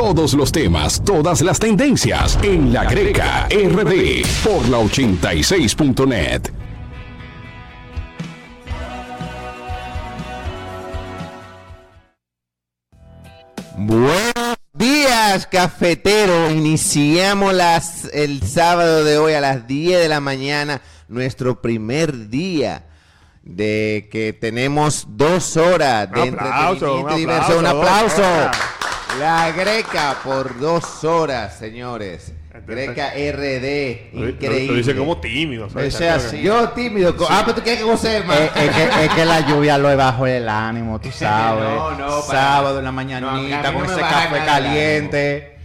Todos los temas, todas las tendencias en la Greca RD por la 86.net. Buenos días, cafetero. Iniciamos las, el sábado de hoy a las 10 de la mañana, nuestro primer día de que tenemos dos horas de Un aplauso, entretenimiento un y diversión. Un aplauso, aplauso. La Greca por dos horas, señores. Greca RD, Lo- lo- increíble. Lo dice como tímido. ¿sabes? Ese así. Yo tímido. co- Ah, pero tú quieres que José, más. Es, es que, es que la lluvia lo bajo el ánimo, tú sabes. No, no, para- Sábado en la No, mañanita mí con no ese café caliente.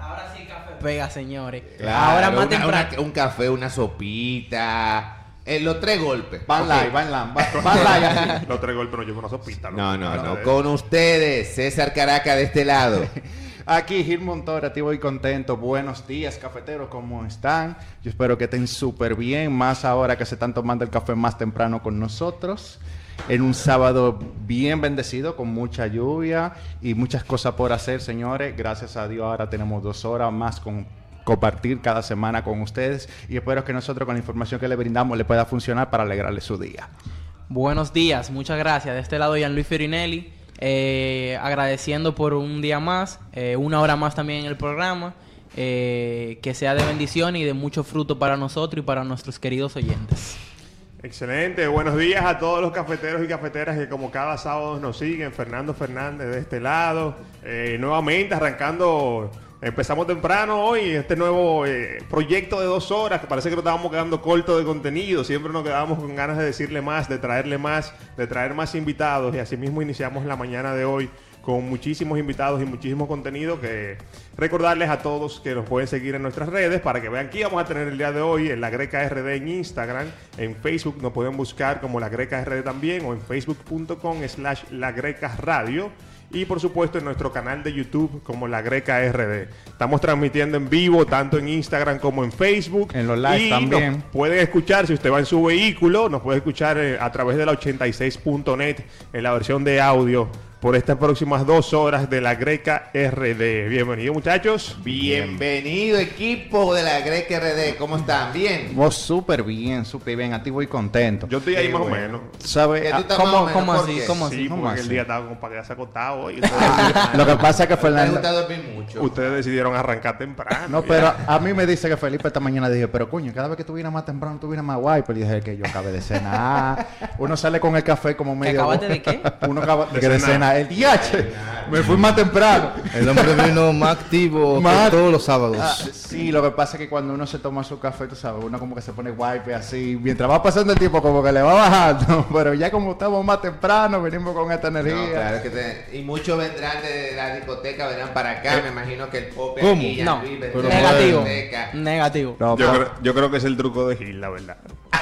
Ahora sí café pega, señores. Claro, Ahora más una- temprano. una- un café, una sopita. Eh, los tres golpes. Van Ok. live, van live, van- van live así. Los tres golpes no llevo una sopita. No, no, no. Eh, Con ustedes, César Caraca de este lado. Aquí Gil Montoya, activo y contento. Buenos días, cafeteros, ¿cómo están? Yo espero que estén súper bien, más ahora que se están tomando el café más temprano con nosotros. En un sábado bien bendecido, con mucha lluvia y muchas cosas por hacer, señores. Gracias a Dios ahora tenemos dos horas más con compartir cada semana con ustedes y espero que nosotros con la información que le brindamos le pueda funcionar para alegrarle su día. Buenos días, muchas gracias. De este lado, Luis Fiorinelli. eh, agradeciendo por un día más, eh, una hora más también en el programa. eh, que sea de bendición y de mucho fruto para nosotros y para nuestros queridos oyentes. Excelente, buenos días a todos los cafeteros y cafeteras que como cada sábado nos siguen. Fernando Fernández de este lado. Eh, nuevamente arrancando, empezamos temprano hoy este nuevo eh, proyecto de dos horas que parece que nos estábamos quedando corto de contenido. Siempre nos quedábamos con ganas de decirle más, de traerle más, de traer más invitados. Y así mismo iniciamos la mañana de hoy con muchísimos invitados y muchísimo contenido que recordarles a todos que nos pueden seguir en nuestras redes para que vean qué vamos a tener el día de hoy en la Greca RD en Instagram, en Facebook nos pueden buscar como la Greca RD también o en facebook.com slash la Greca Radio y por supuesto en nuestro canal de YouTube como la Greca RD. Estamos transmitiendo en vivo tanto en Instagram como en Facebook. En los live Y también. nos pueden escuchar si usted va en su vehículo, nos puede escuchar eh, a través de la 86.net en la versión de audio por estas próximas dos horas de la Greca RD. Bienvenidos muchachos. Bienvenido equipo de la Greca RD. ¿Cómo están? Bien. Vos súper bien, súper bien, activo y contento. Yo estoy ahí Qué más bueno. o menos. ¿Sabe? Que tú Ah, estás ¿Cómo, más o menos, cómo ¿por así? ¿Cómo Sí, ¿Cómo porque el así? día estaba como para quedarse acostado hoy. Lo que pasa es que Me Fernando... gusta dormir mucho. Ustedes decidieron arrancar temprano. No, pero a mí me dice que Felipe esta mañana dije, pero coño, cada vez que tú vienes más temprano, tú vienes más guay. Pero dije que yo acabé de cenar. Uno sale con el café como medio. acabaste de qué? Uno acaba De de, de cenar. El DH. Me fui más temprano. El hombre vino más activo Más- que todos los sábados. Ah, sí, lo que pasa es que cuando uno se toma su café, tú sabes, uno como que se pone guay, pues, así. Mientras va pasando el tiempo, como que le va bajando. Pero ya como estamos más temprano, venimos con esta energía. No, claro que te- y muchos vendrán de la discoteca, vendrán para acá. Me imagino que el Pope ¿Cómo? aquí, No, de la negativo. Negativo. No, Yo, creo, yo creo que es el truco de Gil, la verdad.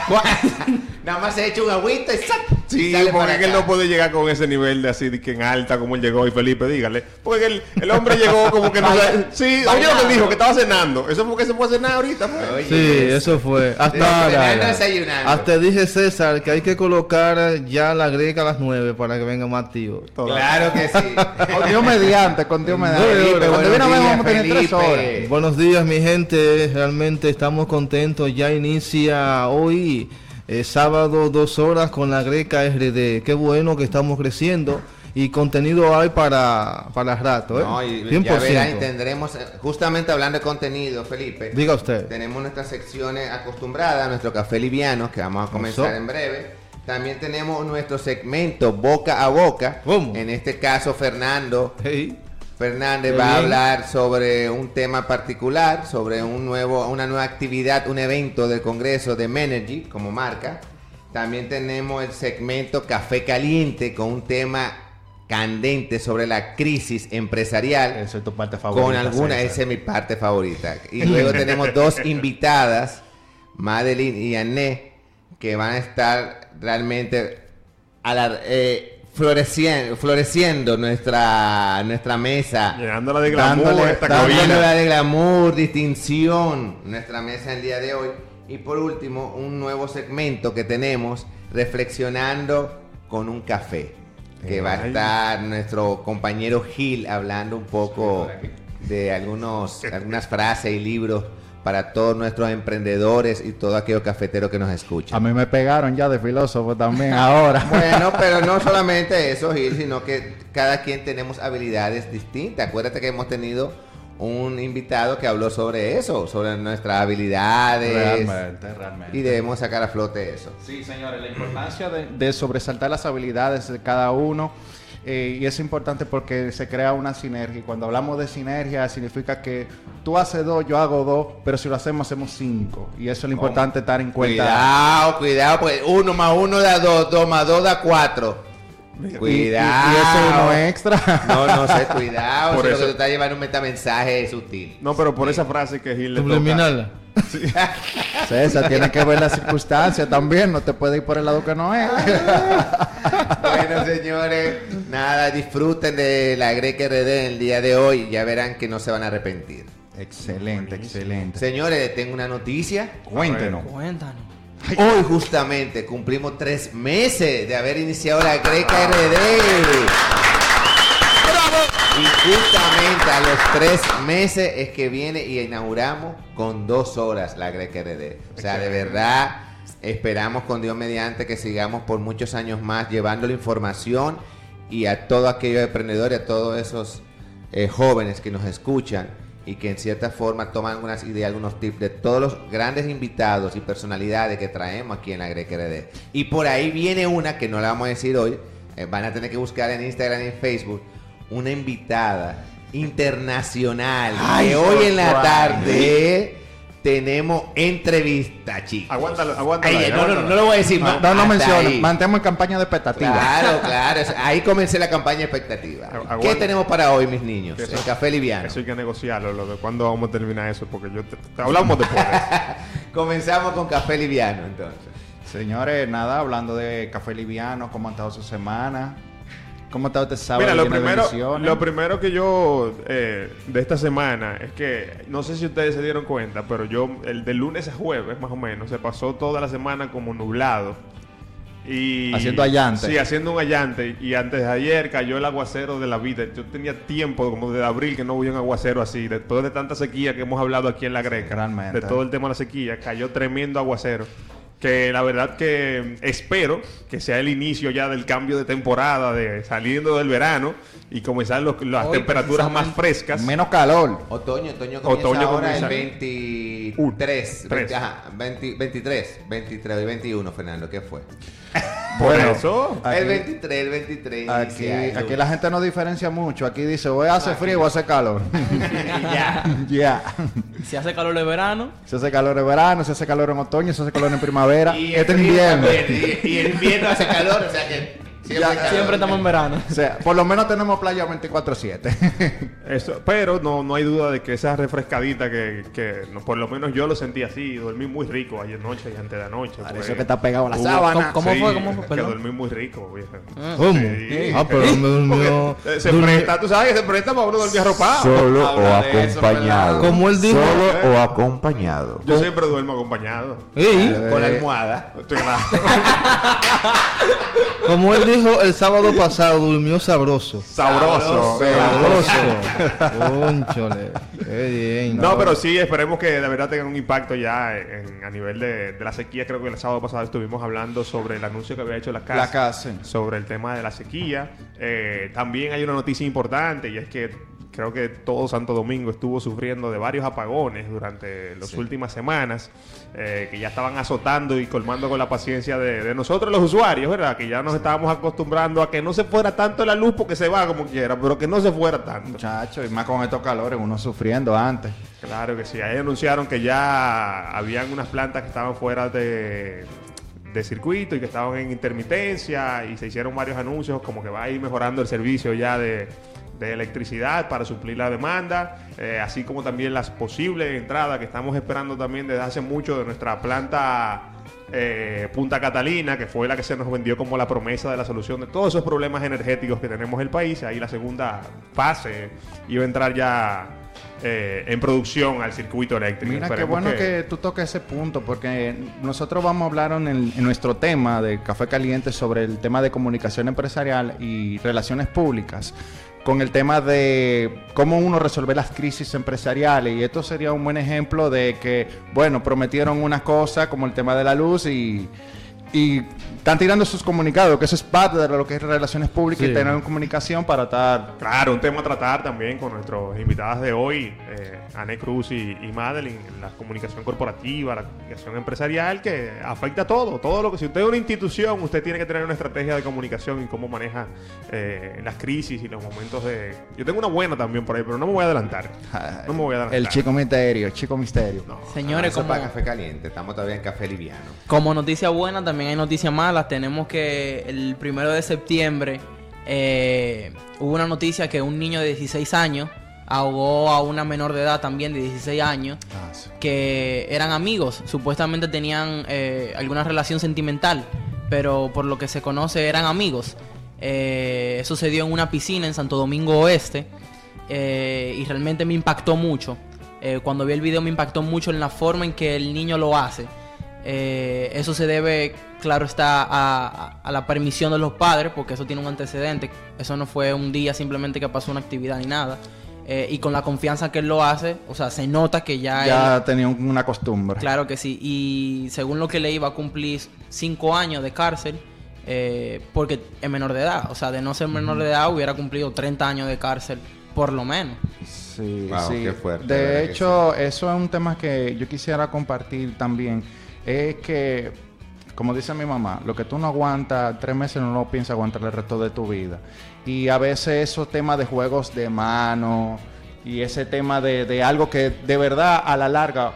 Nada más se echa un agüita y. Sí, y porque él no puede llegar con ese nivel de así de que en alta como él llegó y Felipe, dígale. Porque el, el hombre llegó como que no sabe- Sí, oye lo que dijo, que estaba cenando. Eso fue que se fue a cenar ahorita. fue. Oye, Sí, eso fue. Hasta, desayunando. hasta dije César que hay que colocar ya la greca a las 9 para que venga más activo. Claro que sí. Con Dios mediante, con Dios mediante. Felipe, Cuando buenos viene a ver, días, vamos a tener tres Felipe. horas. Buenos días mi gente, realmente estamos contentos. Ya inicia hoy, eh, sábado, dos horas con la greca RD. Qué bueno que estamos creciendo y contenido hay para, para rato. ¿eh? No, y 100%. ya verán, y tendremos, eh, justamente hablando de contenido, Felipe. Diga usted. Tenemos nuestras secciones acostumbradas, nuestro café liviano, que vamos a comenzar en breve. También tenemos nuestro segmento boca a boca. ¿Cómo? En este caso, Fernando Hey. Fernández va a hablar sobre un tema particular, sobre un nuevo, una nueva actividad, un evento del Congreso de Menergy como marca. También tenemos el segmento Café Caliente con un tema candente sobre la crisis empresarial Esa es tu parte favorita. con alguna, esa es mi parte favorita. Y luego tenemos dos invitadas, Madeline y Anné, que van a estar realmente a la- eh, floreciendo, floreciendo nuestra, nuestra mesa. Llenándola de glamour Dándole- esta. Dándola de glamour, distinción, nuestra mesa el día de hoy. Y por último, un nuevo segmento que tenemos, reflexionando con un café. que va a Ay. estar nuestro compañero Gil hablando un poco de algunos, algunas frases y libros para todos nuestros emprendedores y todos aquellos cafeteros que nos A escuchan. mí me pegaron ya de filósofo también ahora. Bueno, pero no solamente eso, Gil, sino que cada quien tenemos habilidades distintas. Acuérdate que hemos tenido un invitado que habló sobre eso, sobre nuestras habilidades. realmente, realmente. Y debemos sacar a flote eso. Sí, señores, la importancia de, de sobresaltar las habilidades de cada uno. Eh, y es importante porque se crea una sinergia. Y cuando hablamos de sinergia, significa que tú haces dos, yo hago dos, pero si lo hacemos, hacemos cinco. Y eso es lo importante estar en cuenta. Cuidado, cuidado, pues uno más uno da dos, dos más dos da cuatro. Y- y- Cuidado. Y, eso uno extra. No, no sé, cuidado. Por eso es lo eso- que te está llevando un metamensaje sutil. No, pero por esa frase que Gil le toca. César, tiene que ver las circunstancias también. No te puede ir por el lado que no es. Bueno, señores, nada, disfruten de la Greca RD en el día de hoy. Ya verán que no se van a arrepentir. excelente, excelente. Señores, tengo una noticia. Cuéntenos. Cuéntanos. Hoy justamente cumplimos tres meses de haber iniciado la Greca RD. Y justamente a los tres meses es que viene y inauguramos con dos horas la Greca RD. O sea, de verdad, esperamos con Dios mediante que sigamos por muchos años más llevando la información y a todos aquellos emprendedores, a todos esos eh, jóvenes que nos escuchan y que en cierta forma toman algunas ideas, algunos tips de todos los grandes invitados y personalidades que traemos aquí en la Greca RD. Y por ahí viene una que no la vamos a decir hoy, eh, van a tener que buscar en Instagram y en Facebook, una invitada internacional que hoy en la tarde tenemos entrevista, chicos. Aguántalo, aguántalo. Ahí, no, no, no lo voy a decir más. No, no menciones. ahí. Mantemos en campaña de expectativa. Claro, claro. Ahí comencé la campaña expectativa. Aguanta. ¿Qué tenemos para hoy, mis niños? Eso- El café liviano. Eso hay que negociarlo, lo de cuándo vamos a terminar eso, porque yo te, te- hablamos después. de. Comenzamos con café liviano, entonces. Señores, nada, hablando de café liviano, ¿cómo ha estado su semana? ¿Cómo estado este sábado? Mira, lo primero, lo primero que yo eh, de esta semana es que no sé si ustedes se dieron cuenta, pero yo el de lunes a jueves más o menos se pasó toda la semana como nublado. Y, Haciendo allante. Sí, haciendo un allante. Y antes de ayer cayó el aguacero de la vida. Yo tenía tiempo, como de abril, que no hubo un aguacero así. Después de tanta sequía que hemos hablado aquí en la Greca. Realmente. De todo el tema de la sequía. Cayó tremendo aguacero. Que la verdad que espero que sea el inicio ya del cambio de temporada, de saliendo del verano y comenzar los- las Hoy, temperaturas más frescas. Menos calor. Otoño, otoño comienza Otoño ahora comienza. el 23. Un, 20 tres. ajá, 20 23, 23 y 21, Fernando, ¿qué fue? Por Bueno, eso. Aquí- el 23, el 23. Aquí, aquí la gente no diferencia mucho. Aquí dice, o hace frío o hace calor. ya. ya. Si hace calor de verano, Se hace calor en verano, se hace calor en otoño, se hace calor en primavera. Y este invierno. también, Y, y el invierno hace calor, o sea que siempre, Ya, estamos en verano. O sea, por lo menos tenemos playa 24-7. Eso, pero no, no hay duda de que esa refrescadita que, que no, por lo menos yo lo sentí así, dormí muy rico ayer noche y antes de anoche. Por pues. eso que está pegado a la Hubo- sábana. ¿Cómo Sí, fue? ¿Cómo fue? Que dormí muy rico, vieja. ¿Cómo? Sí. Ah, pero me durmió. Eh, Se durmió- presta, tú sabes que se presta para uno dormir arropado. Solo Habla o eso, acompañado. Como él dijo. Solo o acompañado. Yo siempre duermo acompañado. Ey, Con la almohada. Claro. como él dijo el sábado pasado, durmió sabroso. Sabroso. Sabroso. Qué bien. No, pero sí, esperemos que de verdad tengan un impacto ya en- a nivel de, de la sequía. Creo que el sábado pasado estuvimos hablando sobre el anuncio que había hecho la casa. La casa. sobre el tema de la sequía. Eh, también hay una noticia importante y es que creo que todo Santo Domingo estuvo sufriendo de varios apagones durante las últimas semanas eh, que ya estaban azotando y colmando con la paciencia de, de nosotros los usuarios, ¿verdad? Que ya nos estábamos acostumbrando a que no se fuera tanto la luz porque se va como quiera, pero que no se fuera tanto. Muchachos, y más con estos calores, uno sufriendo antes. Claro que sí. Ahí anunciaron que ya habían unas plantas que estaban fuera de, de circuito y que estaban en intermitencia y se hicieron varios anuncios como que va a ir mejorando el servicio ya de, de electricidad para suplir la demanda, eh, así como también las posibles entradas que estamos esperando también desde hace mucho de nuestra planta eh, Punta Catalina, que fue la que se nos vendió como la promesa de la solución de todos esos problemas energéticos que tenemos en el país. Ahí la segunda fase iba a entrar ya eh, en producción al circuito eléctrico. Mira, qué bueno que... tú toques ese punto, porque nosotros vamos a hablar en, el- en nuestro tema de Café Caliente sobre el tema de comunicación empresarial y relaciones públicas, con el tema de cómo uno resolver las crisis empresariales. Y esto sería un buen ejemplo de que, bueno, prometieron una cosa como el tema de la luz y... Y están tirando sus comunicados, que eso es parte de lo que es relaciones públicas Sí. y tener comunicación para estar Claro, un tema a tratar también con nuestros invitadas de hoy, eh, Anne Cruz y, y Madeline, la comunicación corporativa, la comunicación empresarial, que afecta a todo, todo lo que si usted es una institución, usted tiene que tener una estrategia de comunicación y cómo maneja eh, las crisis y los momentos de... Yo tengo una buena también por ahí, pero no me voy a adelantar. No me voy a adelantar. el chico misterio, chico misterio. Señores, Eso como, para café caliente. Estamos todavía en café liviano. como noticia buena, también hay noticias malas. Tenemos que el primero de septiembre eh, hubo una noticia que un niño de 16 años ahogó a una menor de edad también de 16 años Ah, sí. que eran amigos, supuestamente tenían eh, alguna relación sentimental, pero por lo que se conoce eran amigos. Eh, eso se dio en una piscina en Santo Domingo Oeste eh, y realmente me impactó mucho. Cuando vi el video me impactó mucho en la forma en que el niño lo hace. Eso se debe, claro está, a, la permisión de los padres, porque eso tiene un antecedente. Eso no fue un día simplemente que pasó una actividad ni nada. Eh, y con la confianza que él lo hace, o sea, se nota que ya, él- Ya tenía un- una costumbre. Claro que sí. Y según lo que leí, va a cumplir cinco años de cárcel. eh, porque es menor de edad. O sea, de no ser menor de edad, hubiera cumplido 30 años de cárcel, por lo menos. Sí, Wow, sí. qué fuerte, de hecho, eso es un tema que yo quisiera compartir también. Es que, como dice mi mamá, lo que tú no aguantas tres meses no lo piensas aguantar el resto de tu vida. Y a veces esos temas de juegos de mano y ese tema de, de algo que de verdad a la larga,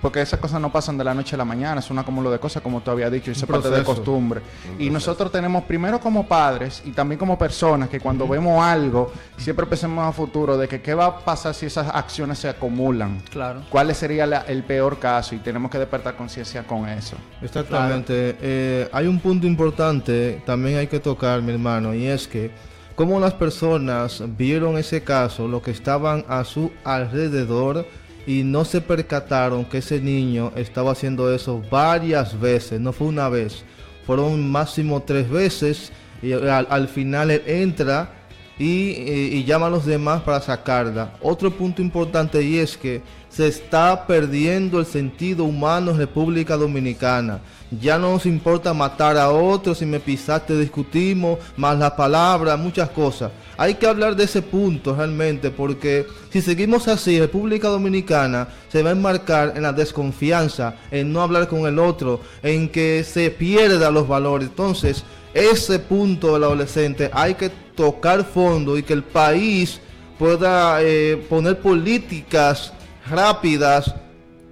porque esas cosas no pasan de la noche a la mañana, es un acúmulo de cosas, como tú habías dicho, y eso es parte de costumbre. Y nosotros tenemos primero como padres y también como personas que cuando vemos algo, siempre pensemos a futuro de que qué va a pasar si esas acciones se acumulan. Claro. ¿Cuál sería la- el peor caso? Y tenemos que despertar conciencia con eso. Exactamente. Eh, hay un punto importante también hay que tocar, mi hermano, y es que como las personas vieron ese caso, lo que estaban a su alrededor y no se percataron que ese niño estaba haciendo eso varias veces, no fue una vez, fueron máximo tres veces y al, al final él entra y, y- y llama a los demás para sacarla. Otro punto importante y es que se está perdiendo el sentido humano en República Dominicana. Ya no nos importa matar a otros, si me pisaste discutimos, más las palabras, muchas cosas. Hay que hablar de ese punto realmente, porque si seguimos así, República Dominicana se va a enmarcar en la desconfianza, en no hablar con el otro, en que se pierdan los valores. Entonces, ese punto del adolescente hay que tocar fondo y que el país pueda eh, poner políticas rápidas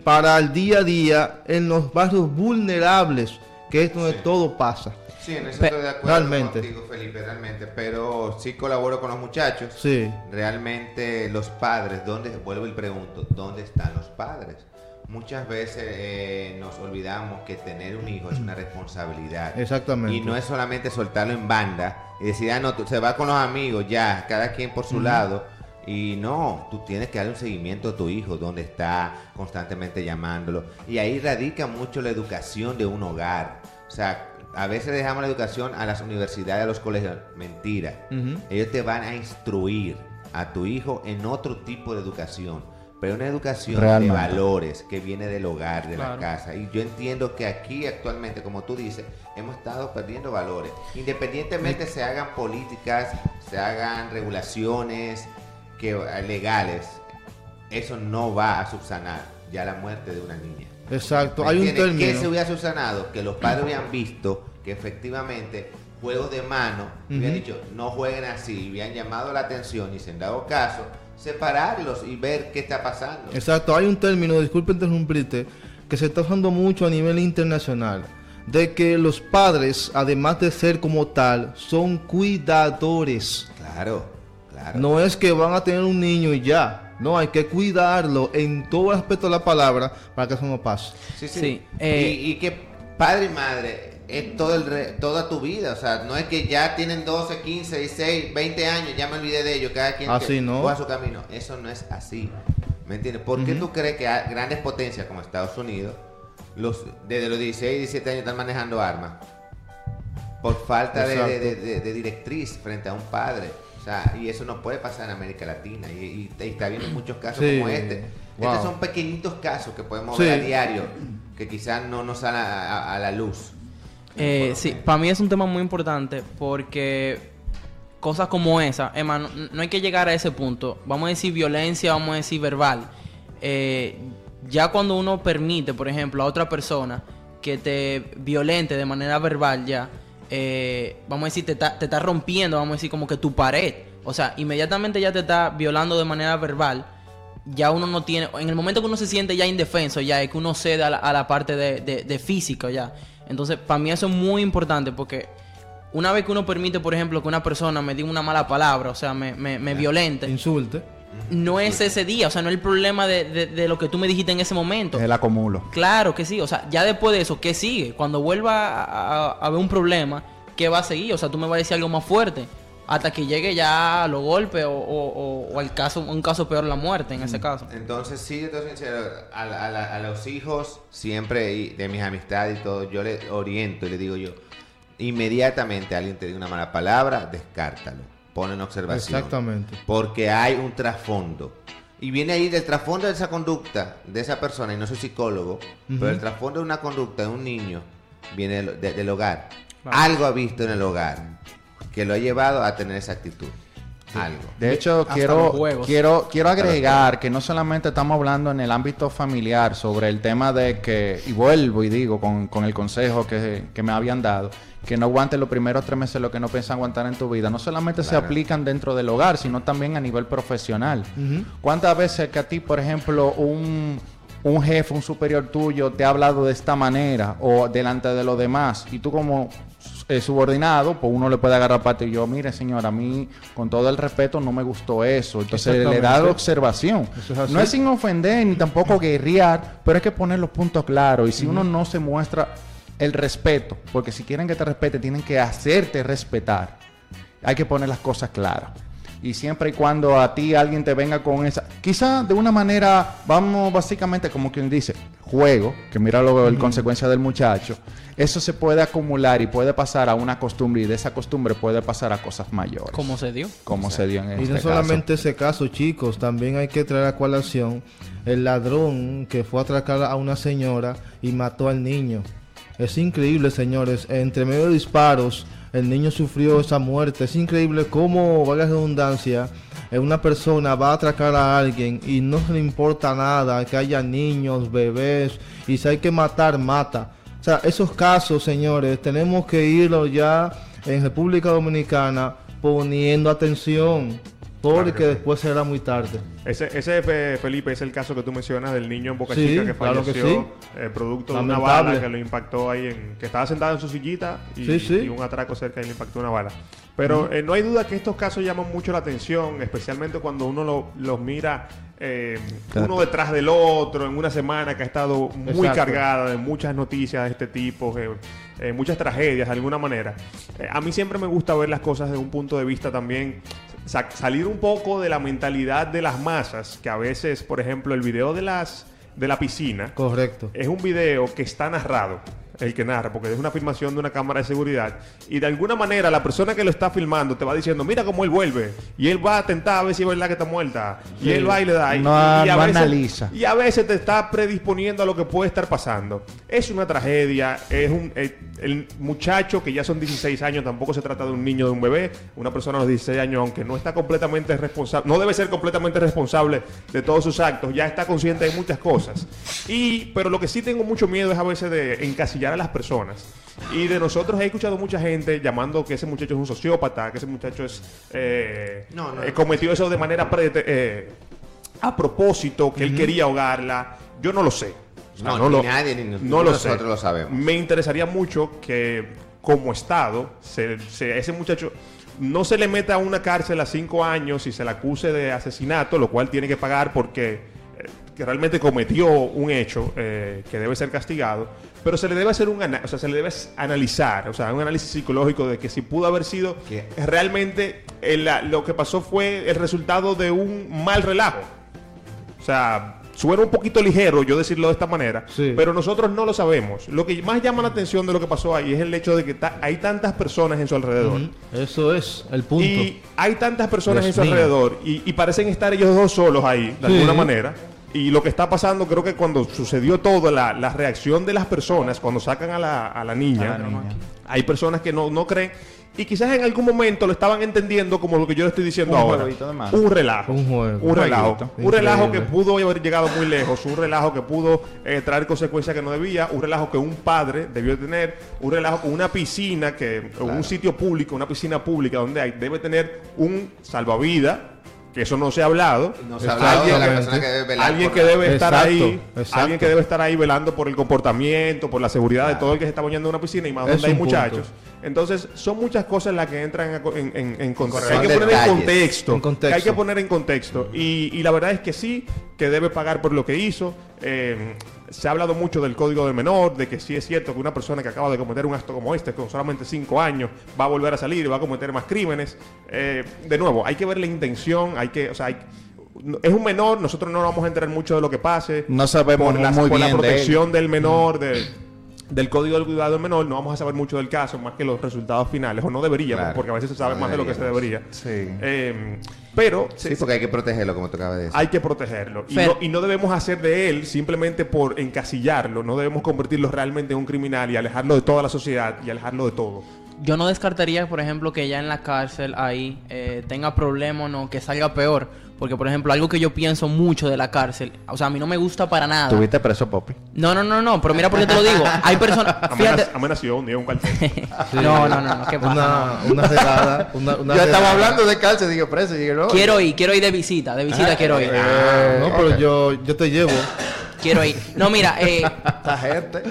para el día a día en los barrios vulnerables, que es donde Sí. todo pasa. Sí, en eso Pe- estoy de acuerdo realmente. contigo, Felipe, realmente. Pero sí colaboro con los muchachos. Sí. Realmente los padres, ¿dónde? Vuelvo y pregunto, ¿dónde están los padres? Muchas veces eh, nos olvidamos que tener un hijo es una responsabilidad. Exactamente. Y no es solamente soltarlo en banda y decir, ah, no, tú- se va con los amigos, ya, cada quien por su lado. Y no, tú tienes que darle un seguimiento a tu hijo, donde está constantemente llamándolo. Y ahí radica mucho la educación de un hogar. O sea, a veces dejamos la educación a las universidades, a los colegios. Mentira. Ellos te van a instruir a tu hijo en otro tipo de educación. Pero una educación Realmente. de valores que viene del hogar, de la casa. Y yo entiendo que aquí actualmente, como tú dices, hemos estado perdiendo valores. Independientemente se hagan políticas, se hagan regulaciones que, eh, legales, eso no va a subsanar ya la muerte de una niña. Exacto. ¿Me Hay un entiendes? ¿Qué se término. hubiera subsanado? Que los padres hubieran visto que efectivamente juegos de mano, hubieran dicho, no jueguen así, y hubieran llamado la atención y se han dado caso, separarlos y ver qué está pasando. Exacto, hay un término, disculpe interrumpirte, que se está usando mucho a nivel internacional, de que los padres, además de ser como tal, son cuidadores. Claro, claro. No es que van a tener un niño y ya. No, hay que cuidarlo en todo aspecto de la palabra para que eso no pase. Sí, sí. Sí, eh, y, y que padre y madre es todo el re- toda tu vida. O sea, no es que ya tienen 12, 15, 16, 20 años, ya me olvidé de ellos, cada quien Así que no. coja su camino. Eso no es así. ¿Me entiendes? ¿Por qué tú crees que hay grandes potencias como Estados Unidos, los, desde los 16, 17 años están manejando armas? Por falta de, Exacto. de- de- de- de directriz frente a un padre. O sea, y eso no puede pasar en América Latina. Y, y- y está viendo muchos casos Sí. como este. Wow. Estos son pequeñitos casos que podemos Sí. ver a diario, que quizás no nos salen a, a- a la luz. Eh, sí, para mí es un tema muy importante porque cosas como esa, Emma, no, no hay que llegar a ese punto. Vamos a decir violencia, vamos a decir verbal. Eh, ya cuando uno permite, por ejemplo, a otra persona que te violente de manera verbal ya, eh, vamos a decir, te está, te está rompiendo, vamos a decir, como que tu pared. O sea, inmediatamente ya te está violando de manera verbal. Ya uno no tiene, en el momento que uno se siente ya indefenso, ya es que uno cede a la, a la parte de, de, de físico ya. Entonces, para mí eso es muy importante porque una vez que uno permite, por ejemplo, que una persona me diga una mala palabra, o sea, me, me, me violente, Insulte. no es ese día, o sea, no es el problema de, de- de lo que tú me dijiste en ese momento. Es el acumulo. Claro que sí, o sea, ya después de eso, ¿qué sigue? Cuando vuelva a, a- a haber un problema, ¿qué va a seguir? O sea, tú me vas a decir algo más fuerte. Hasta que llegue ya a los golpes o, o- o- o al caso, un caso peor, la muerte en ese caso. Entonces, sí, sincero, a, a la- a los hijos, siempre y de mis amistades y todo, yo le oriento y le digo yo, inmediatamente alguien te diga una mala palabra, descártalo, pon en observación. Exactamente. Porque hay un trasfondo. Y viene ahí del trasfondo de esa conducta de esa persona, y no soy psicólogo, pero el trasfondo de una conducta de un niño viene del, de- del hogar. Algo ha visto en el hogar que lo ha llevado a tener esa actitud. Algo. De hecho, Hasta quiero, quiero, quiero agregar que no solamente estamos hablando en el ámbito familiar sobre el tema de que, y vuelvo y digo con, con el consejo que, que me habían dado, que no aguantes los primeros tres meses lo que no piensas aguantar en tu vida. No solamente se aplican dentro del hogar, sino también a nivel profesional. ¿Cuántas veces que a ti, por ejemplo, un, un jefe, un superior tuyo te ha hablado de esta manera o delante de los demás y tú como eh, subordinado, pues uno le puede agarrar parte y yo, mire señor, a mí con todo el respeto no me gustó eso. Entonces le da la observación. Es no es sin ofender ni tampoco guerrear, pero hay que poner los puntos claros y si uno no se muestra el respeto, porque si quieren que te respete, tienen que hacerte respetar. Hay que poner las cosas claras. Y siempre y cuando a ti alguien te venga con esa, quizá de una manera, vamos básicamente como quien dice, juego, que mira lo el consecuencia del muchacho, eso se puede acumular y puede pasar a una costumbre y de esa costumbre puede pasar a cosas mayores. ¿Cómo se dio? Como se dio en Y este no solamente ese caso, chicos, también hay que traer a colación el ladrón que fue a atracar a una señora y mató al niño. Es increíble, señores, entre medio de disparos, el niño sufrió esa muerte. Es increíble cómo, valga redundancia, eh, una persona va a atracar a alguien y no le importa nada, que haya niños, bebés, y si hay que matar, mata. O sea, esos casos, señores, tenemos que irlo ya en República Dominicana poniendo atención, porque Claro después será muy tarde. Ese, ese Fe- Felipe es el caso que tú mencionas del niño en Boca Sí, Chica que claro que falleció sí. eh, producto de una bala que lo impactó ahí en que estaba sentado en su sillita y, Sí, sí. y un atraco cerca y le impactó una bala. Pero eh, no hay duda que estos casos llaman mucho la atención, especialmente cuando uno lo- los mira eh, uno detrás del otro en una semana que ha estado muy Exacto. cargada de muchas noticias de este tipo, eh, eh, muchas tragedias de alguna manera. Eh, a mí siempre me gusta ver las cosas desde un punto de vista también sa- salir un poco de la mentalidad de las masas, que a veces, por ejemplo, el video de las de la piscina Correcto. es un video que está narrado, el que narra, porque es una filmación de una cámara de seguridad. Y de alguna manera la persona que lo está filmando te va diciendo, mira cómo él vuelve. Y él va a tentar a ver si es verdad que está muerta. Y él va y le da. Y, a no veces, analiza. Y a veces te está predisponiendo a lo que puede estar pasando. Es una tragedia. Es un... eh, el muchacho que ya son 16 años, tampoco se trata de un niño, de un bebé. Una persona a los 16 años, aunque no está completamente responsable, no debe ser completamente responsable de todos sus actos, ya está consciente de muchas cosas. Y, pero lo que sí tengo mucho miedo es a veces de encasillar a las personas. Y de nosotros he escuchado mucha gente llamando que ese muchacho es un sociópata, que ese muchacho es eh, No, no, eh, cometió eso de manera pre- eh, a propósito, que él quería ahogarla. Yo no lo sé. O sea, No, ni nadie, ni no ninguno lo sé. nosotros lo sabemos. Me interesaría mucho que como Estado, se, se- ese muchacho no se le meta a una cárcel a cinco años y se le acuse de asesinato, lo cual tiene que pagar porque eh, que realmente cometió un hecho eh, que debe ser castigado, pero se le debe hacer un o sea, se le debe analizar, o sea, un análisis psicológico de que si pudo haber sido ¿Qué? realmente el- la- lo que pasó fue el resultado de un mal relajo. O sea, suena un poquito ligero yo decirlo de esta manera, Sí. pero nosotros no lo sabemos. Lo que más llama la atención de lo que pasó ahí es el hecho de que ta- hay tantas personas en su alrededor. Eso es el punto. Y hay tantas personas Dios en su mío. alrededor y, y parecen estar ellos dos solos ahí, de Sí. alguna manera. Y lo que está pasando, creo que cuando sucedió todo, la, la reacción de las personas, cuando sacan a la, a la niña, A la niña. hay personas que no, no creen. Y quizás en algún momento lo estaban entendiendo como lo que yo le estoy diciendo Un ahora. de. Un relajo. Un juego. Un relajo. Un relajo que pudo haber llegado muy lejos. Un relajo que pudo eh, traer consecuencias que no debía. Un relajo que un padre debió tener. Un relajo con una piscina que, un sitio público, una piscina pública donde hay, debe tener un salvavidas. Que eso no se ha hablado. No se ha hablado Alguien de la que- persona que debe velar alguien que debe estar Exacto, ahí, exacto. alguien que debe estar ahí velando por el comportamiento, por la seguridad de todo el que se está bañando en una piscina y más Es donde hay punto. Entonces, son muchas cosas las que entran en, en, en contexto. Hay que poner en contexto. En contexto. que hay que poner en contexto. Y, y la verdad es que sí, que debe pagar por lo que hizo. Eh, se ha hablado mucho del código del menor, de que sí es cierto que una persona que acaba de cometer un acto como este, con solamente cinco años, va a volver a salir y va a cometer más crímenes. Eh, de nuevo, hay que ver la intención, hay que, o sea, hay- es un menor, nosotros no vamos a enterar mucho de lo que pase. No sabemos por, las- muy por la bien de él. protección del menor, de- del código del cuidado del menor, no vamos a saber mucho del caso, más que los resultados finales, o no deberíamos, Claro. porque a veces se sabe No más de lo que se debería. Sí. Eh, pero Sí, se- porque hay que protegerlo, como te acabas de decir. hay que protegerlo. Y no, y no debemos hacer de él simplemente por encasillarlo. No debemos convertirlo realmente en un criminal y alejarlo de toda la sociedad y alejarlo de todo. Yo no descartaría, por ejemplo, que ya en la cárcel ahí eh, tenga problemas o no, que salga peor. Porque, por ejemplo, algo que yo pienso mucho de la cárcel, o sea, a mí no me gusta para nada. Tuviste preso, Poppy. No, no, no, no, pero mira por qué te lo digo. Hay personas, fíjate. Amenaz- amenació un día un cartel. No, no, no, no, ¿qué pasa? Una, una redada. Una, una Yo estaba hablando de cárcel, digo preso, dije, no. Quiero ir, quiero ir de visita, de visita quiero ir. Ah, no, pero yo, yo te llevo. Quiero ir. No, mira, eh, Esta gente.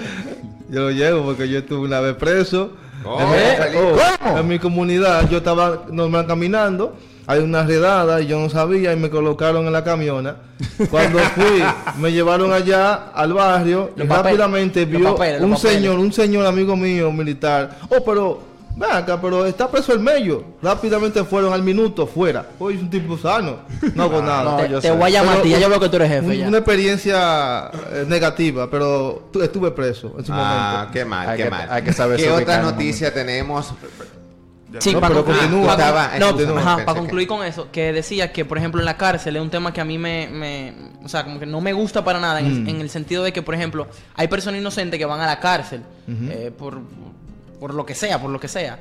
Yo lo llevo porque yo estuve una vez preso. ¿Cómo? En, mi, oh, en mi comunidad yo estaba normal caminando. Hay una redada y yo no sabía y me colocaron en la camiona. Cuando fui, me llevaron allá al barrio y Los papeles, rápidamente vio papeles, un papeles. señor, un señor amigo mío militar. Oh, pero ven acá, pero está preso el medio. Rápidamente fueron al minuto fuera. Hoy es un tipo sano. No hago nada. no, te, yo te voy a llamar a Pero ti, ya un- yo veo que tú eres jefe un- ya. Una experiencia eh, negativa, pero tu- estuve preso en su Ah, momento. qué mal, Hay qué que- mal. hay que saber ¿Qué otra noticia tenemos? Sí, No, para pero concluir, continúa. para- no, continúa, ajá, para que- concluir con eso, que decía que, por ejemplo, en la cárcel es un tema que a mí me, me- o sea, como que no me gusta para nada, en, el, en el sentido de que, por ejemplo, hay personas inocentes que van a la cárcel eh, por, por lo que sea, por lo que sea.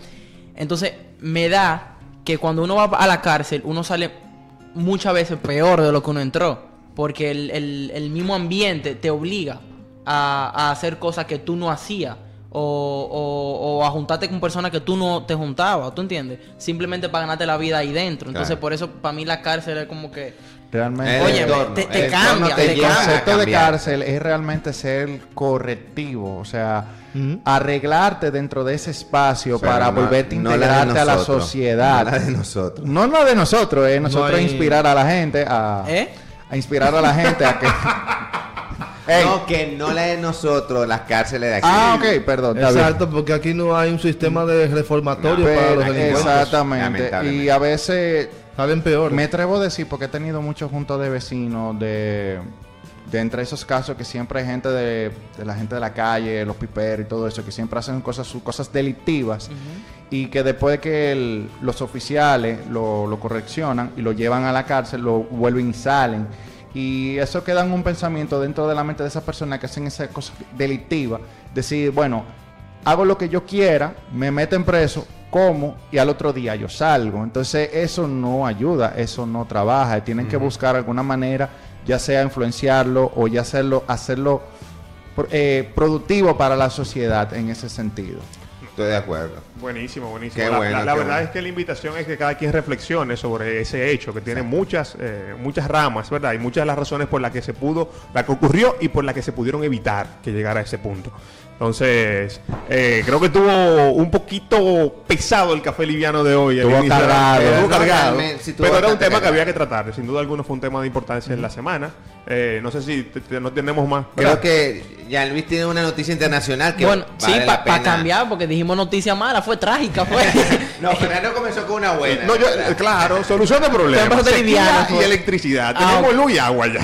Entonces, me da que cuando uno va a la cárcel, uno sale muchas veces peor de lo que uno entró, porque el, el- el mismo ambiente te obliga a, a hacer cosas que tú no hacías. O, o- o a juntarte con personas que tú no te juntabas, ¿tú entiendes? Simplemente para ganarte la vida ahí dentro. Entonces, Claro. por eso, para mí la cárcel es como que... Realmente. El Oye, entorno, te- te el entorno cambia, te te el concepto de cárcel es realmente ser correctivo, o sea, arreglarte dentro de ese espacio para no- volverte a no la de integrarte a la sociedad. no la de nosotros. No la de nosotros, es nosotros hay- inspirar a la gente a, ¿Eh? a inspirar a la gente a que. Ey. No, que no la de nosotros, las cárceles de aquí. Ah, ok, perdón. Exacto, porque aquí no hay un sistema de reformatorio para los delincuentes. exactamente. Y a veces Salen peor. Me atrevo a decir porque he tenido muchos juntos de vecinos de, de entre esos casos que siempre hay gente de, de la gente de la calle, los piperos y todo eso, que siempre hacen cosas, cosas delictivas y que después de que el- los oficiales lo, lo correccionan y lo llevan a la cárcel, lo vuelven y salen. Y eso queda en un pensamiento dentro de la mente de esas personas que hacen esa cosa delictiva. Decir, bueno, hago lo que yo quiera, me meten preso, como y al otro día yo salgo. Entonces eso no ayuda, eso no trabaja. Tienen que buscar alguna manera, ya sea influenciarlo o ya hacerlo, hacerlo eh, productivo para la sociedad en ese sentido. Estoy de acuerdo. Buenísimo, buenísimo. Qué la bueno, la- la qué verdad bueno. es que la invitación es que cada quien reflexione sobre ese hecho, que tiene muchas, eh, muchas ramas, ¿verdad? Y muchas de las razones por las que se pudo, la que ocurrió y por las que se pudieron evitar que llegara a ese punto. Entonces, eh, creo que estuvo un poquito pesado el café liviano de hoy. Estuvo cargado. Estuvo No, cargado. pero era un tema que había que tratar. Sin duda alguna fue un tema de importancia en la semana. Eh, no sé si te- te- no tenemos más. Creo ¿verdad? que Jean Luis tiene una noticia internacional que bueno, vale sí, para cambiar, porque dijimos noticia mala, fue trágica, fue. No, Fernando comenzó con una buena. No, yo, claro, solución de problemas. Y pues. electricidad. Ah, Tenemos luz y agua ya.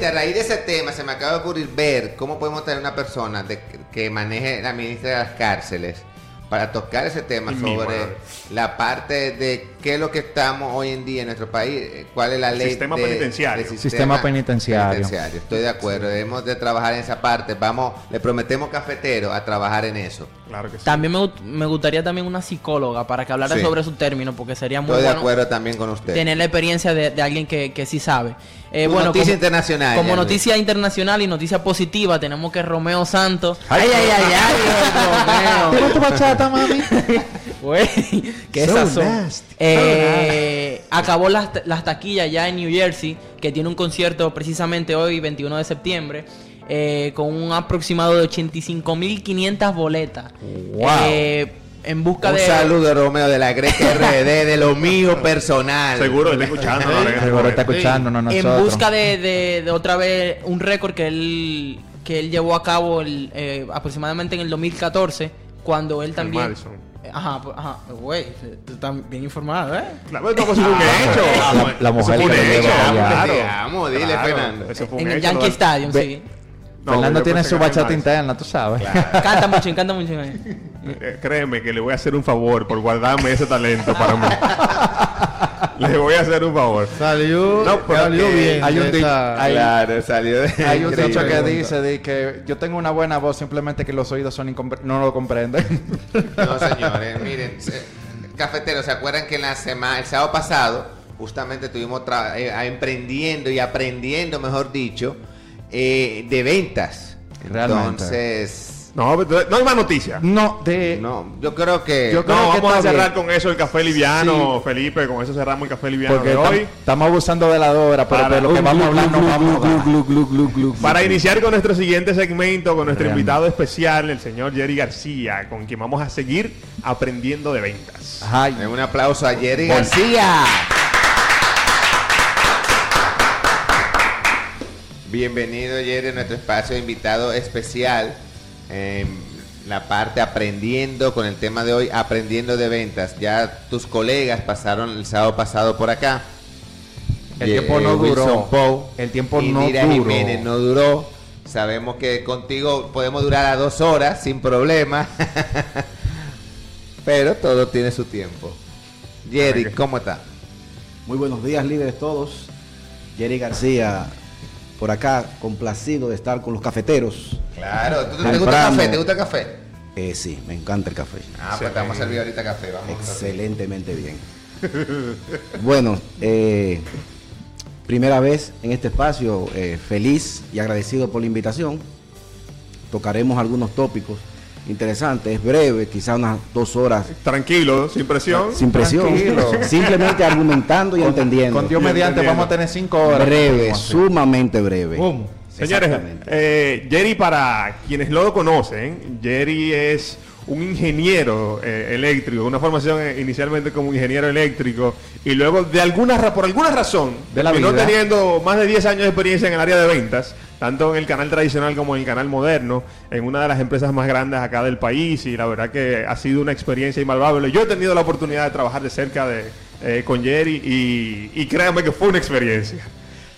Y a raíz de ese tema se me acaba de ocurrir ver cómo podemos tener una persona de- que maneje la ministra de las cárceles para tocar ese tema Y sobre la parte de qué es lo que estamos hoy en día en nuestro país, eh, cuál es la ley Sistema de- penitenciario. Sistema penitenciario. Estoy de acuerdo, debemos de trabajar en esa parte. Vamos, le prometemos cafetero a trabajar en eso. Claro que sí. También me, me gustaría también una psicóloga para que hablara Sí. sobre su término, porque sería muy Estoy de bueno acuerdo también con usted. tener la experiencia de, de alguien que, que sí sabe. Eh, bueno, noticia como, internacional. como Luis. noticia internacional y noticia positiva, tenemos que Romeo Santos. Ay, ay, ay, ay, ¿Tienes tu bachata, mami? Güey, qué So sazón. Eh, acabó las, las taquillas ya en New Jersey, que tiene un concierto precisamente hoy, 21 de septiembre, eh, con un aproximado de 85.500 boletas. Wow. Eh, en busca Un de... saludo, Romeo, de la Greca RD, de lo mío personal. Seguro está escuchando. en Seguro está momento. escuchándonos en nosotros. busca de, de- de otra vez un récord que él que él llevó a cabo el, eh, aproximadamente en el 2014 cuando él también Madison. Ajá pues, ajá güey tú estás bien informado eh Claro, no, pues eso fue un hecho. La, la mujer Eso que fue un hecho, claro. Dile, Claro, Fernando. eso fue un en el hecho, Yankee ¿no? Stadium Ve- sí No, Fernando tiene su bachata interna, tú sabes. canta mucho canta mucho. Eh, Créeme que le voy a hacer un favor por guardarme ese talento para mí. le voy a hacer un favor. Salió, No, pero salió bien. hay un esa- di- hay- Claro, salió de. Hay un dicho que dice de que yo tengo una buena voz, simplemente que los oídos son no lo comprenden. No, señores, miren. se- Cafeteros, ¿se acuerdan que en la semana, el sábado pasado, justamente estuvimos eh, emprendiendo y aprendiendo, mejor dicho, eh, de ventas? Realmente. Entonces. No, pero no hay más noticias. No, de... No, yo creo que. Yo creo No, que vamos a cerrar bien. con eso el café liviano, Felipe. Con eso cerramos el café liviano Porque de hoy. estamos abusando de la hora, pero Para- de lo que vamos a hablar no vamos a hablar. Para iniciar con nuestro siguiente segmento, con nuestro Realmente. invitado especial, el señor Jerry García, con quien vamos a seguir aprendiendo de ventas. Ay, Un aplauso a Jerry Bueno. García. Bienvenido Jerry a nuestro espacio de invitado especial. En la parte aprendiendo con el tema de hoy, aprendiendo de ventas. Ya tus colegas pasaron el sábado pasado por acá. El tiempo no Wilson duró. Pou, El tiempo no Indira duró. Jiménez no duró. Sabemos que contigo podemos durar a dos horas sin problema. Pero todo tiene su tiempo. Jerry, ¿cómo está? Muy buenos días, líderes todos. Jerry García, por acá, complacido de estar con los cafeteros. Claro, ¿tú- ¿te gusta el café? ¿Te gusta el café? Eh, sí, me encanta el café. Ah, pues te vamos a servir ahorita café. Vamos. Excelentemente bien. bueno, eh, primera vez en este espacio, eh, feliz y agradecido por la invitación. Tocaremos algunos tópicos interesantes, es breve, quizá unas dos horas, Tranquilo, sin presión. sin presión, Tranquilo. simplemente argumentando y entendiendo. con Dios mediante entendiendo. vamos a tener cinco horas. breve, sumamente breve. Boom. Señores, eh, Jerry, para quienes no lo conocen, Jerry es un ingeniero eh, eléctrico, una formación eh, inicialmente como ingeniero eléctrico y luego de alguna por alguna razón, De la vida. teniendo más de 10 años de experiencia en el área de ventas, tanto en el canal tradicional como en el canal moderno, en una de las empresas más grandes acá del país y la verdad que ha sido una experiencia invaluable. Yo he tenido la oportunidad de trabajar de cerca de, eh, con Jerry y, y créanme que fue una experiencia.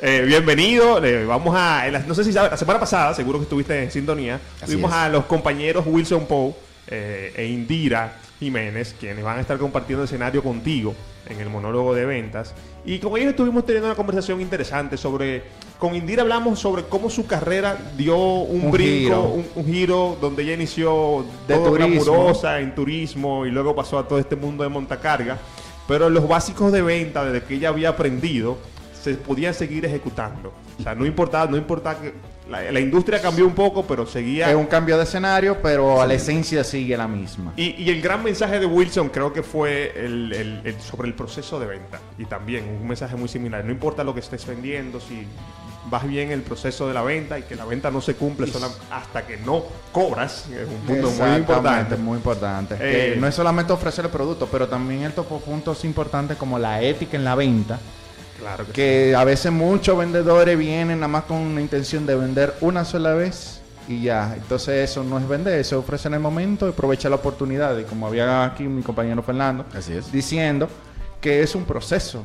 Eh, bienvenido, le vamos a, la- no sé si sabe, la semana pasada, seguro que estuviste en sintonía, Así tuvimos es. a los compañeros Wilson Poe eh, e Indira Jiménez, quienes van a estar compartiendo escenario contigo en el monólogo de ventas. Y con ellos estuvimos teniendo una conversación interesante sobre, con Indira hablamos sobre cómo su carrera dio un, Un brinco, giro. Un, un giro donde ella inició De todo glamurosa en turismo y luego pasó a todo este mundo de montacarga. Pero los básicos de venta, desde que ella había aprendido, se podían seguir ejecutando. O sea, no importaba, no importaba que la, la industria cambió un poco, pero seguía Es un cambio de escenario, pero a la esencia sigue la misma. y, y el gran mensaje de Wilson creo que fue el, el- el- sobre el proceso de venta. Y también un mensaje muy similar. No importa lo que estés vendiendo, si vas bien el proceso de la venta y que la venta no se cumple hasta que no cobras. Es un punto muy importante. muy importante. Eh, Que no es solamente ofrecer el producto, pero también el topo puntos importantes como la ética en la venta. Claro que, sí. A veces muchos vendedores vienen nada más con la intención de vender una sola vez y ya. Entonces eso no es vender, eso es ofrecer en el momento y aprovechar la oportunidad. Y como había aquí mi compañero Fernando Así es. diciendo que es un proceso.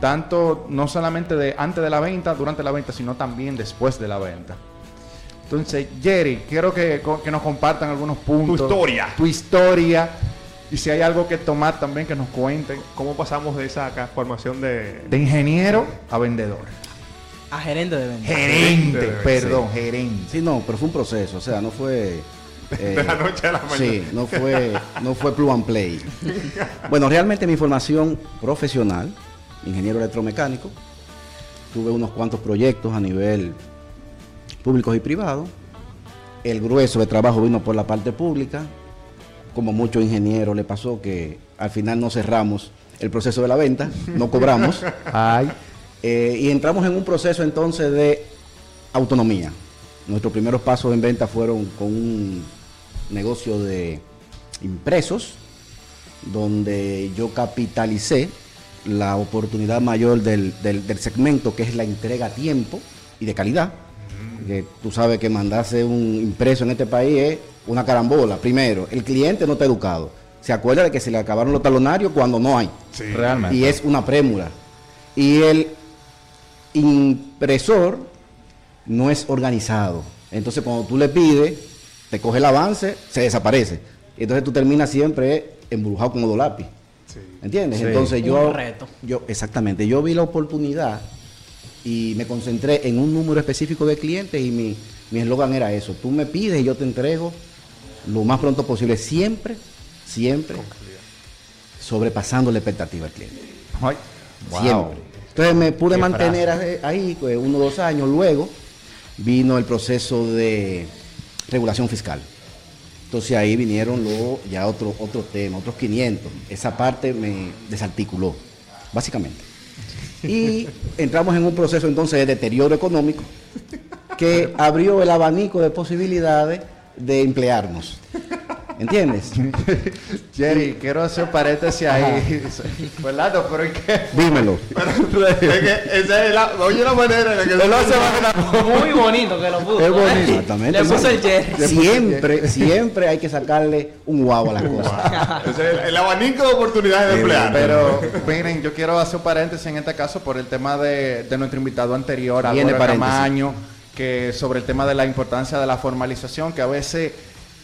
Tanto no solamente de antes de la venta, durante la venta, sino también después de la venta. Entonces, Jerry, quiero que, que nos compartan algunos puntos. Tu historia. Tu historia. Y si hay algo que tomar también, que nos cuenten. ¿Cómo pasamos de esa formación de, De ingeniero a vendedor. A gerente de venta. Gerente, perdón, gerente. Sí, no, pero fue un proceso, o sea, no fue... eh, de la noche a la mañana? Sí, no fue, no fue plug and play. Bueno, realmente mi formación profesional, ingeniero electromecánico, tuve unos cuantos proyectos a nivel públicos y privados. El grueso de trabajo vino por la parte pública. Como muchos ingenieros le pasó que al final no cerramos el proceso de la venta, no cobramos. Ay, Eh, y entramos en un proceso entonces de autonomía. Nuestros primeros pasos en venta fueron con un negocio de impresos, donde yo capitalicé la oportunidad mayor del, del- del segmento, que es la entrega a tiempo y de calidad. Que tú sabes que mandarse un impreso en este país es una carambola. Primero, el cliente no está educado. Se acuerda de que se le acabaron los talonarios cuando no hay Sí. realmente. y es una prémula. Y el impresor no es organizado. Entonces cuando tú le pides, te coge el avance, se desaparece. Entonces tú terminas siempre embrujado con dos lápiz. Sí. ¿Entiendes? Sí. Entonces Un yo, reto. yo, exactamente, yo vi la oportunidad y me concentré en un número específico de clientes y mi mi eslogan era eso, tú me pides y yo te entrego lo más pronto posible, siempre, siempre sobrepasando la expectativa del cliente. Ay, wow. Siempre. Entonces me pude Qué mantener ahí- ahí pues, uno o dos años. Luego vino el proceso de regulación fiscal. Entonces ahí vinieron luego ya otro, otro tema, otros 500. Esa parte me desarticuló, básicamente. Y entramos en un proceso entonces de deterioro económico que abrió el abanico de posibilidades de emplearnos. ¿Entiendes? Jerry, quiero hacer un paréntesis ahí. Fernando, pero. Dímelo. Es que esa es la, oye la manera en la que lo hace Muy bonito que lo puso. Es bonito. ¿eh? Exactamente. Le puso el. Jerry. Siempre, siempre hay que sacarle un guau a las cosas. Ese es el, el abanico de oportunidades de emplear. Pero miren, yo quiero hacer un paréntesis en este caso por el tema de, de nuestro invitado anterior, Álvaro paréntesis. Que sobre el tema de la importancia de la formalización, que a veces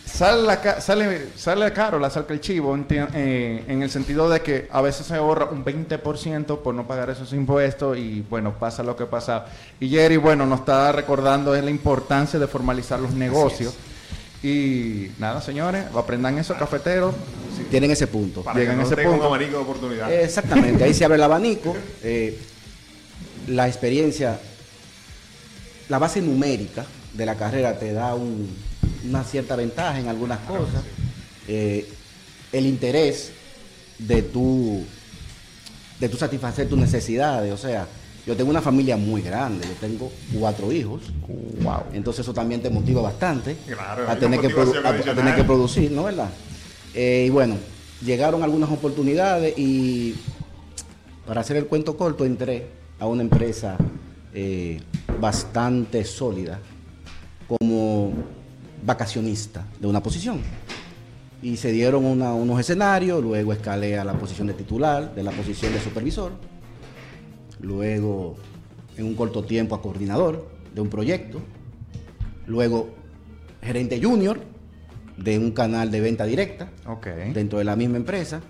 sale, la sale, sale caro la salca el chivo, eh, en el sentido de que a veces se ahorra un 20% por no pagar esos impuestos y bueno, pasa lo que pasa. Y Jerry, bueno, nos está recordando es la importancia de formalizar los negocios. Y nada, señores, aprendan eso, cafeteros. Tienen ese punto. para llegan que a no ese tenga un punto. abanico de oportunidades. Exactamente, ahí se abre el abanico. eh, la experiencia, la base numérica de la carrera te da un- una cierta ventaja en algunas cosas. Eh, el interés de tu, de tu satisfacer tus necesidades. O sea, yo tengo una familia muy grande, yo tengo cuatro hijos. Wow. Entonces eso también te motiva bastante Claro, a, tener que a- tener que producir, ¿no verdad? Eh, y bueno, llegaron algunas oportunidades y para hacer el cuento corto entré a una empresa eh, bastante sólida como vacacionista de una posición. Y se dieron una- unos escenarios, luego escalé a la posición de titular, de la posición de supervisor, luego en un corto tiempo a coordinador de un proyecto, luego gerente junior de un canal de venta directa dentro de la misma empresa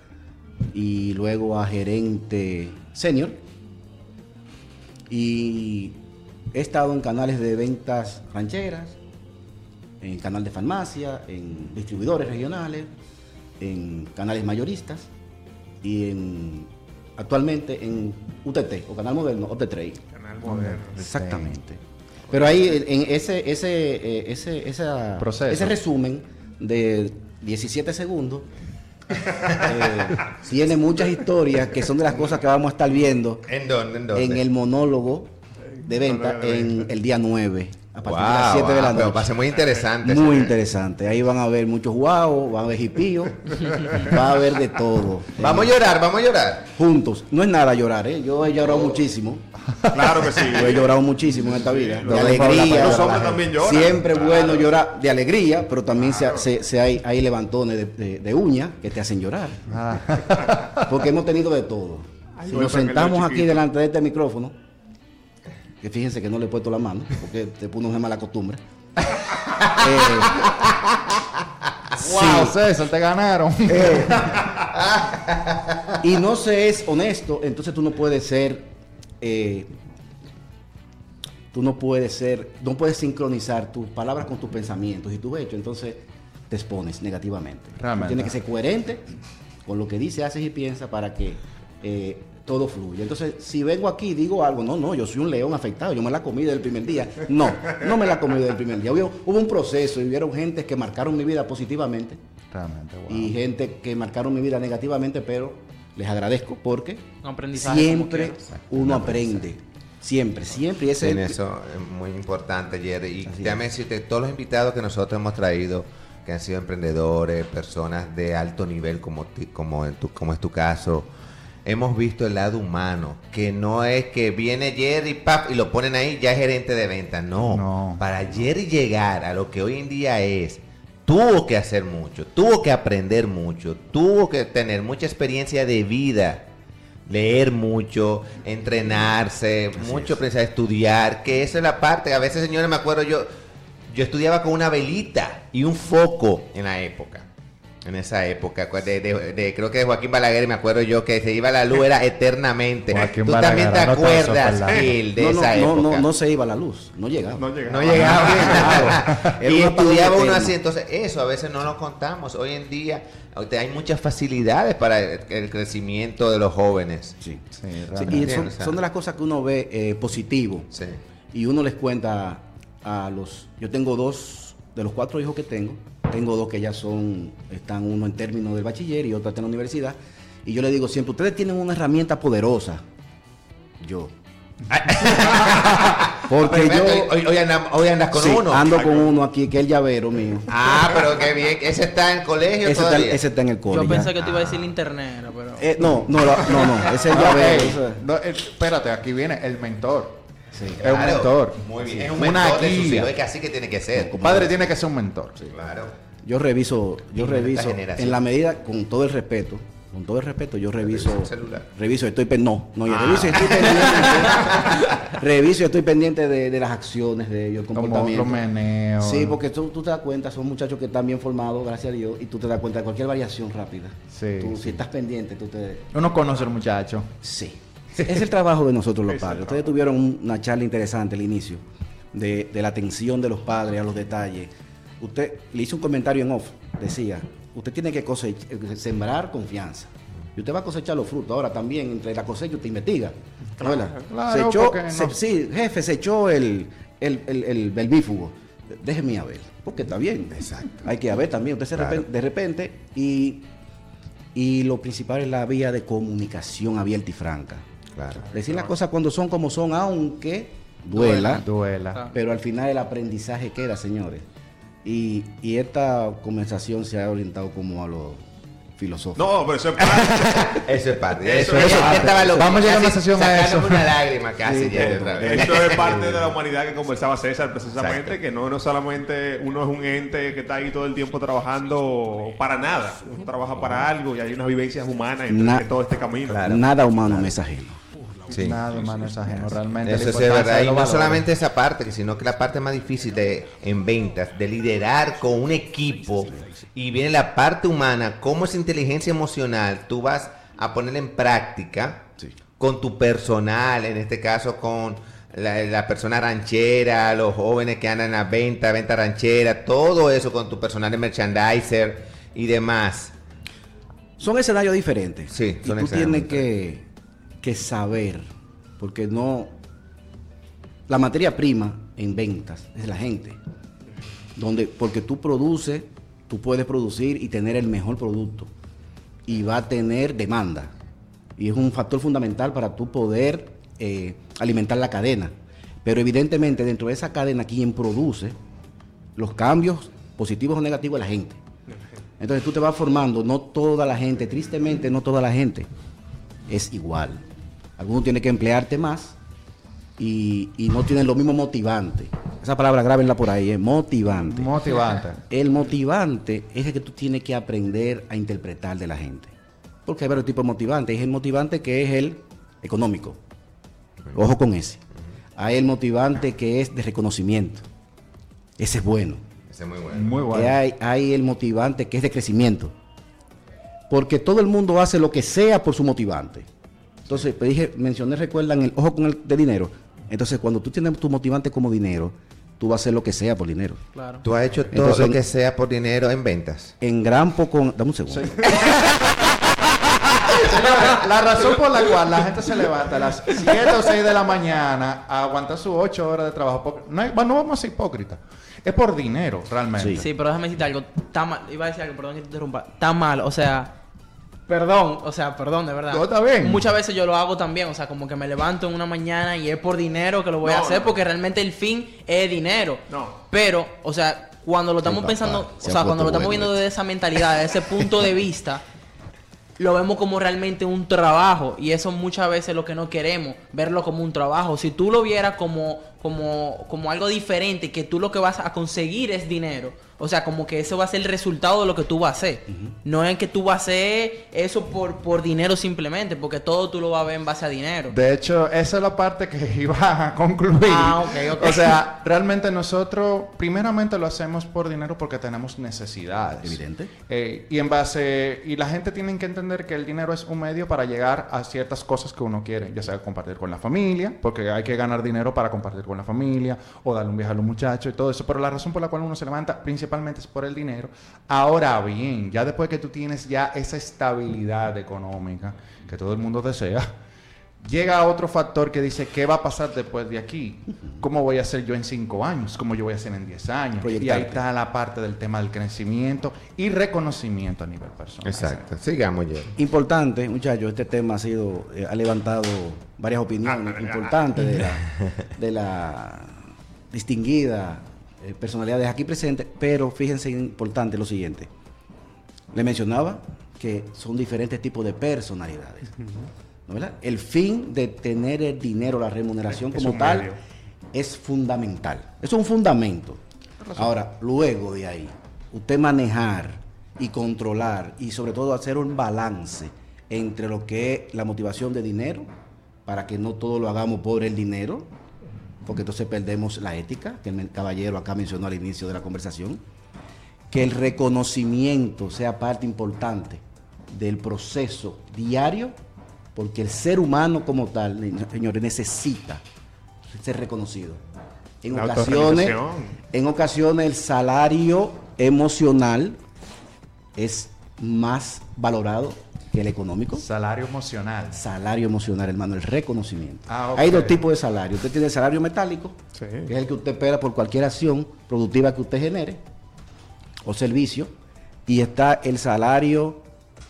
y luego a gerente senior y he estado en canales de ventas rancheras, en canal de farmacia, en distribuidores regionales, en canales mayoristas y en actualmente en UTT o Canal Moderno o T3. Canal moderno. Exactamente. Pero ahí en ese ese eh, ese esa- Proceso. ese resumen de 17 segundos eh, tiene muchas historias que son de las cosas que vamos a estar viendo ¿En dónde? ¿En dónde? en el monólogo de venta en el día 9 a partir Wow, de las 7 de la pero noche. va a ser muy interesante. Muy interesante. Ahí van a ver muchos guau, van a ver hipíos, va a haber de todo. Vamos a llorar, vamos a llorar. juntos. No es nada llorar, ¿eh? Yo he llorado muchísimo. Claro que sí. Yo he llorado muchísimo en esta vida. de alegría. Los hombres también lloran. Siempre Claro. bueno llorar de alegría, pero también se, se- se hay, hay levantones de, de, de uñas que te hacen llorar. Ah. Porque hemos tenido de todo. Ay, Si nos sentamos aquí chiquito. delante de este micrófono, que fíjense que no le he puesto la mano, porque te pone una mala costumbre. Eh, Wow, César, te ganaron. Eh, y no se es honesto, entonces tú no puedes ser, eh, tú no puedes ser, no puedes sincronizar tus palabras con tus pensamientos y tus hechos, entonces te expones negativamente. Realmente. Tienes que ser coherente con lo que dices, haces y piensas para que eh, todo fluya. Entonces, si vengo aquí y digo algo, no, no, yo soy un león afectado, yo me la comí desde el primer día. No, no me la comí desde el primer día. Hubo, hubo un proceso y hubieron gente que marcaron mi vida positivamente Realmente, wow. y gente que marcaron mi vida negativamente, pero les agradezco porque siempre uno aprende. Siempre, siempre. Y ese En eso es muy importante, Jerry. Y Así déjame decirte, todos los invitados que nosotros hemos traído, que han sido emprendedores, personas de alto nivel, como, ti- como, en tu- como es tu caso, hemos visto el lado humano, que no es que viene Jerry pap, y lo ponen ahí, ya es gerente de ventas. No. No. Para Jerry llegar a lo que hoy en día es, tuvo que hacer mucho, tuvo que aprender mucho, tuvo que tener mucha experiencia de vida leer mucho, entrenarse, mucho pensar, estudiar, que esa es la parte, a veces señores me acuerdo yo, yo estudiaba con una velita y un foco en la época. En esa época, cu- de, de- de- creo que de Joaquín Balaguer, me acuerdo yo, que se iba la luz era eternamente. Joaquín Tú también te acuerdas, ¿verdad? Gil, de no, no, esa no, época. no, no se iba la luz, no llegaba. No llegaba. No llegaba. Era y estudiaba uno así, entonces eso a veces no lo contamos. Hoy en día hay muchas facilidades para el, el crecimiento de los jóvenes. Sí. Sí, Sí, realmente. y son, son de las cosas que uno ve eh, positivo Sí. y uno les cuenta a los... Yo tengo dos, de los cuatro hijos que tengo, tengo dos que ya son, están uno en términos del bachiller y otro está en la universidad. Y yo le digo siempre, ustedes tienen una herramienta poderosa. Yo. Porque yo... hoy, andas, hoy andas con Sí, uno. ando con uno aquí, que es el llavero mío. Ah, pero qué bien. Ese está en el colegio Ese está, todavía. ese está en el cole. Yo pensé que te iba a decir internet, pero... Eh, no, no, no, no, no, ese es el Ah, llavero. ok. ese- No, eh, espérate, aquí viene el mentor. Sí. Es un mentor. Muy bien. Sí. Es un Una mentor de sus hijos. Es que así que tiene que ser. Como- Padre tiene que ser un mentor. Claro. Yo reviso, yo reviso, en la medida, con todo el respeto, con todo el respeto, yo reviso, Revisa el celular. reviso, estoy no, no, yo Ah. reviso y estoy pendiente, reviso y estoy pendiente de, de las acciones de ellos, el Como comportamiento. los meneos. Sí, porque tú, tú te das cuenta, son muchachos que están bien formados, gracias a Dios, y tú te das cuenta de cualquier variación rápida. Sí, Tú, sí. Si estás pendiente, tú te... Uno conoce al muchacho. Sí. Es el trabajo de nosotros los Es el padres. Ustedes tuvieron un- una charla interesante al inicio de, de la atención de los padres a los detalles. Usted le hizo un comentario en off, decía, usted tiene que cosech- eh, sembrar confianza. Y usted va a cosechar los frutos. Ahora también, entre la cosecha, usted investiga. ¿verdad? claro, se echó, se- no- sí, jefe, se echó el, el, el, el belvífugo. Déjeme a ver, porque está bien. Exacto. Hay que ver también. Usted se Claro. de repente, y, y lo principal es la vía de comunicación abierta y franca. Claro. Decir las cosas cuando son como son, aunque duela, Duela. pero al final el aprendizaje queda, señores. Y, y esta conversación se ha orientado como a lo filosófico. No, pero eso es parte. Eso es parte. Eso Eso, es eso parte. estaba loco. Vamos a llegar a una sesión a eso. una lágrima casi. Sí, pero- otra vez. Esto es parte de la humanidad que conversaba César precisamente, Exacto. que no, no solamente uno es un ente que está ahí todo el tiempo trabajando para nada, uno trabaja para algo y hay unas vivencias humanas en Na- todo este camino. Nada humano me es ajeno. Sí. Nada. Realmente. Eso es verdad. Y no valores. solamente esa parte, sino que la parte más difícil de, en ventas, de liderar con un equipo. Y viene la parte humana, cómo esa inteligencia emocional tú vas a poner en práctica con tu personal, en este caso con la, la persona ranchera, los jóvenes que andan a venta, venta ranchera, todo eso con tu personal de merchandiser y demás. Son escenarios diferentes. Sí, y son tú escenarios tienes que que saber, porque no... La materia prima en ventas es la gente. Donde, porque tú produces, tú puedes producir y tener el mejor producto. Y va a tener demanda. Y es un factor fundamental para tú poder eh, alimentar la cadena. Pero evidentemente dentro de esa cadena quien produce los cambios positivos o negativos es la gente. Entonces tú te vas formando, no toda la gente, tristemente no toda la gente es igual. Algunos tienen que emplearte más y, y no tienen lo mismo motivante. Esa palabra grábenla por ahí, es motivante. Motivante. El motivante es el que tú tienes que aprender a interpretar de la gente. Porque hay varios tipos de motivantes. Hay el motivante que es el económico. Ojo con ese. Hay el motivante que es de reconocimiento. Ese es bueno. Ese es muy bueno. Muy Y bueno. hay, hay el motivante que es de crecimiento. Porque todo el mundo hace lo que sea por su motivante. Entonces, pues dije, mencioné, recuerdan, el ojo con el de dinero. Entonces, cuando tú tienes tu motivante como dinero, tú vas a hacer lo que sea por dinero. Claro. Tú has hecho todo Entonces- lo que sea por dinero en ventas. En gran poco... Dame un segundo. La razón por la cual la gente se levanta a las 7 o 6 de la mañana a aguantar sus 8 horas de trabajo, no, hay- bueno, no vamos a ser hipócritas, es por dinero, realmente. Sí, pero déjame decirte algo. Está mal. Iba a decir algo, perdón que te interrumpa. Está mal, o sea. Perdón, o sea, perdón, de verdad. No, está bien. Muchas veces yo lo hago también, o sea, como que me levanto en una mañana y es por dinero que lo voy a hacer, no. porque realmente el fin es dinero. No. Pero, o sea, cuando lo estamos papá, pensando, se o sea, cuando lo estamos bueno viendo desde esa mentalidad, desde ese punto de vista, lo vemos como realmente un trabajo y eso muchas veces es lo que no queremos, verlo como un trabajo. Si tú lo vieras como, como, como algo diferente, que tú lo que vas a conseguir es dinero, o sea, como que eso va a ser el resultado de lo que tú vas a hacer. No es que tú vas a hacer eso por, por dinero simplemente, porque todo tú lo vas a ver en base a dinero. De hecho, esa es la parte que iba a concluir. Ah, ok, ok. O sea, realmente nosotros, primeramente lo hacemos por dinero porque tenemos necesidades. Evidente. Eh, y en base, y la gente tiene que entender que el dinero es un medio para llegar a ciertas cosas que uno quiere, ya sea compartir con la familia, porque hay que ganar dinero para compartir con la familia, o darle un viaje a los muchachos y todo eso. Pero la razón por la cual uno se levanta principalmente es por el dinero. Ahora bien, ya después que tú tienes ya esa estabilidad económica que todo el mundo desea, llega otro factor que dice, ¿qué va a pasar después de aquí? ¿Cómo voy a hacer yo en cinco años? ¿Cómo yo voy a hacer en 10 años? Y ahí está la parte del tema del crecimiento y reconocimiento a nivel personal. Exacto. Sigamos, Jerry. Importante, muchachos, este tema ha sido, eh, ha levantado varias opiniones Ah, ah, importantes de la, de la distinguida personalidades aquí presentes, pero fíjense importante lo siguiente. Le mencionaba que son diferentes tipos de personalidades. ¿no verdad? El fin de tener el dinero, la remuneración Es como tal, medio. es fundamental. Es un fundamento. Ahora, luego de ahí, usted manejar y controlar y sobre todo hacer un balance entre lo que es la motivación de dinero, para que no todo lo hagamos por el dinero, porque entonces perdemos la ética, que el caballero acá mencionó al inicio de la conversación, que el reconocimiento sea parte importante del proceso diario, porque el ser humano como tal, señores, necesita ser reconocido. En La ocasiones, en ocasiones el salario emocional es más valorado el económico. Salario emocional. Salario emocional, hermano, el reconocimiento. Ah. Hay dos tipos de salario. Usted tiene el salario metálico, Sí. que es el que usted espera por cualquier acción productiva que usted genere o servicio. Y está el salario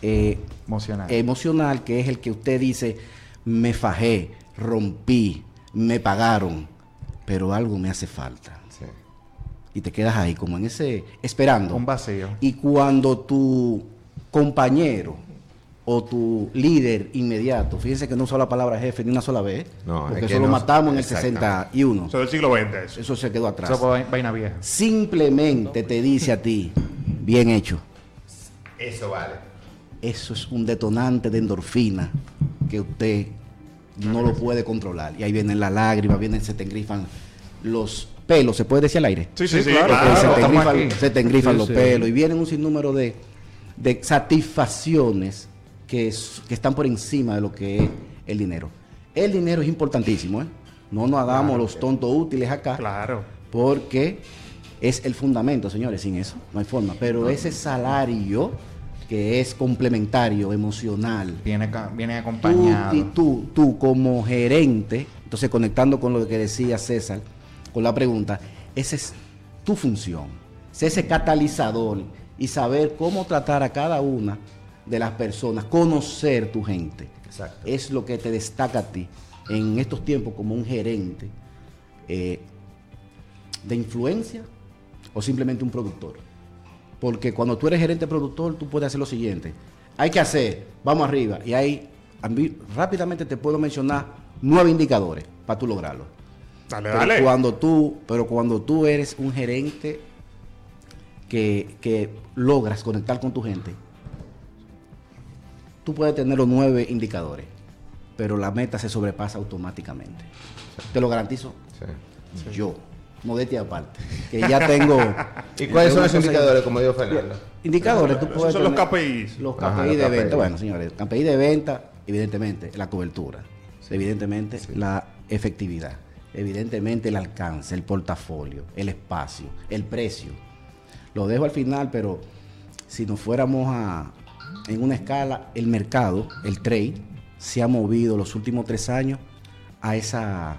eh, Emocional. emocional, que es el que usted dice, me fajé, rompí, me pagaron, pero algo me hace falta. Y te quedas ahí, como en ese, esperando. Un vacío. Y cuando tu compañero o tu líder inmediato, fíjense que no usó la palabra jefe ni una sola vez, No, porque es que eso lo matamos en el exactamente. 61. Eso del siglo XX. Eso. Eso se quedó atrás. Eso fue vai- vaina vieja. Simplemente te dice a ti, bien hecho. Eso vale. Eso es un detonante de endorfina que usted no lo puede controlar. Y ahí vienen las lágrimas, vienen, se te engrifan los pelos, ¿se puede decir al aire? Sí, sí, sí, claro, claro. Porque se, te engrifan, aquí. se te engrifan Sí, los sí. pelos y vienen un sinnúmero de, de satisfacciones que, es- que están por encima de lo que es el dinero. El dinero es importantísimo, ¿eh? No nos hagamos los tontos útiles acá, Claro. porque es el fundamento, señores, sin eso no hay forma. Pero ese salario que es complementario, emocional. Viene, viene Tú, acompañado. ti- tú, tú como gerente, entonces conectando con lo que decía César, con la pregunta, esa es tu función, ser ese catalizador y saber cómo tratar a cada una de las personas, conocer tu gente. Exacto. Es lo que te destaca a ti en estos tiempos como un gerente eh, de influencia o simplemente un productor. Porque cuando tú eres gerente productor, tú puedes hacer lo siguiente. Hay que hacer, vamos arriba. Y ahí rápidamente te puedo mencionar nueve indicadores para tú lograrlo. Dale, Pero dale. cuando tú, pero cuando tú eres un gerente que, que logras conectar con tu gente, tú puedes tener los nueve indicadores, pero la meta se sobrepasa automáticamente. Te lo garantizo Sí. yo, modestia aparte, que ya tengo. ¿Y cuáles son cosa- indicadores, como dijo Fernando? Indicadores, tú puedes son los KPIs. Los KPI Ajá, los de KPI. venta, bueno, señores, KPI de venta, evidentemente, la cobertura, evidentemente, la efectividad, evidentemente, el alcance, el portafolio, el espacio, el precio. Lo dejo al final, pero si nos fuéramos a, en una escala, el mercado, el trade, se ha movido los últimos tres años a esa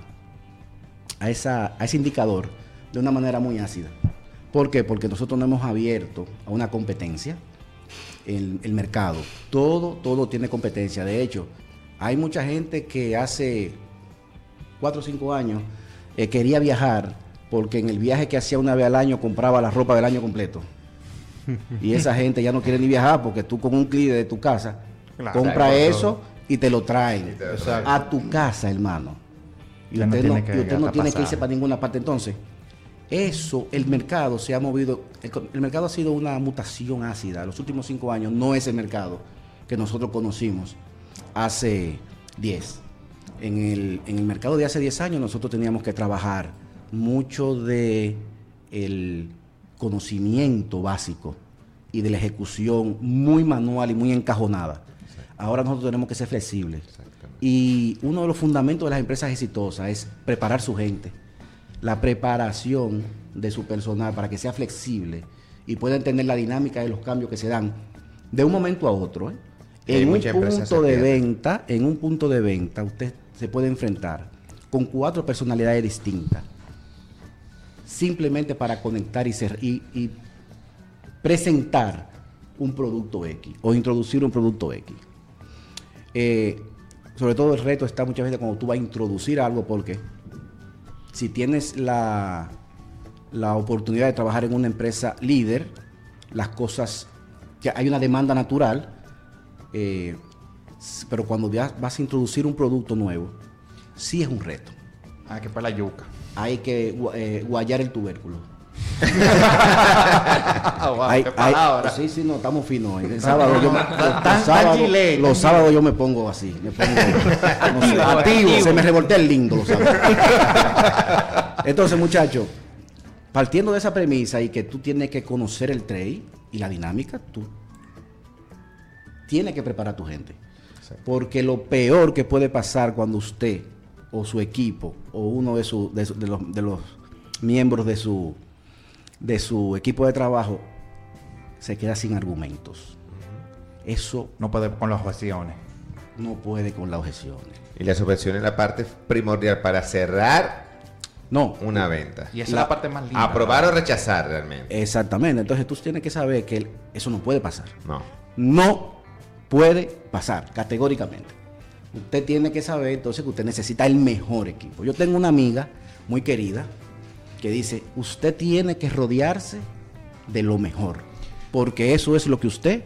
a, esa, a ese indicador de una manera muy ácida. ¿Por qué? Porque nosotros no hemos abierto a una competencia el, el mercado. Todo, todo tiene competencia. De hecho, hay mucha gente que hace cuatro o cinco años eh, quería viajar porque en el viaje que hacía una vez al año compraba la ropa del año completo. Y esa gente ya no quiere ni viajar porque tú con un clic de tu casa Claro. compra eso y te lo traen te lo Exacto. a tu casa, hermano. Y no usted no, tiene que y usted no gastar tiene que irse para ninguna parte. Entonces, eso, el mercado se ha movido, el, mercado ha sido una mutación ácida. Los últimos cinco años no es el mercado que nosotros conocimos hace 10. En el, en el mercado de hace 10 años nosotros teníamos que trabajar mucho de el conocimiento básico y de la ejecución muy manual y muy encajonada. Ahora nosotros tenemos que ser flexibles. Y uno de los fundamentos de las empresas exitosas es preparar su gente. La preparación de su personal para que sea flexible y pueda entender la dinámica de los cambios que se dan de un momento a otro. ¿eh? En un punto de venta, en un punto de venta, usted se puede enfrentar con cuatro personalidades distintas. Simplemente para conectar y, ser, y, presentar un producto X o introducir un producto X. Eh, sobre todo el reto está muchas veces cuando tú vas a introducir algo porque si tienes la, la oportunidad de trabajar en una empresa líder, las cosas, ya hay una demanda natural, eh, pero cuando ya vas a introducir un producto nuevo, sí es un reto. Ah, que para la yuca. Hay que eh, guayar el tubérculo. Wow, Hay- qué hay- palabra. sí, sí, no, estamos finos hoy. El sábado yo me, los, sábados, los yo me pongo así. Me pongo, no sé, Activo. Se me revoltea el lindo los sábados. Entonces, muchachos, partiendo de esa premisa y que tú tienes que conocer el trade y la dinámica, tú tienes que preparar a tu gente. Porque lo peor que puede pasar cuando usted o su equipo o uno de, su- de su- de los, de los miembros de su, de su equipo de trabajo se queda sin argumentos. Eso No puede con las objeciones. no puede con las objeciones. Y la subvención es la parte primordial para cerrar No, una venta. Y esa La- es la parte más linda. Aprobar o rechazar realmente. exactamente. Entonces tú tienes que saber que eso no puede pasar. No. No puede pasar, categóricamente. Usted tiene que saber entonces que usted necesita el mejor equipo. Yo tengo una amiga muy querida que dice, usted tiene que rodearse de lo mejor, porque eso es lo que usted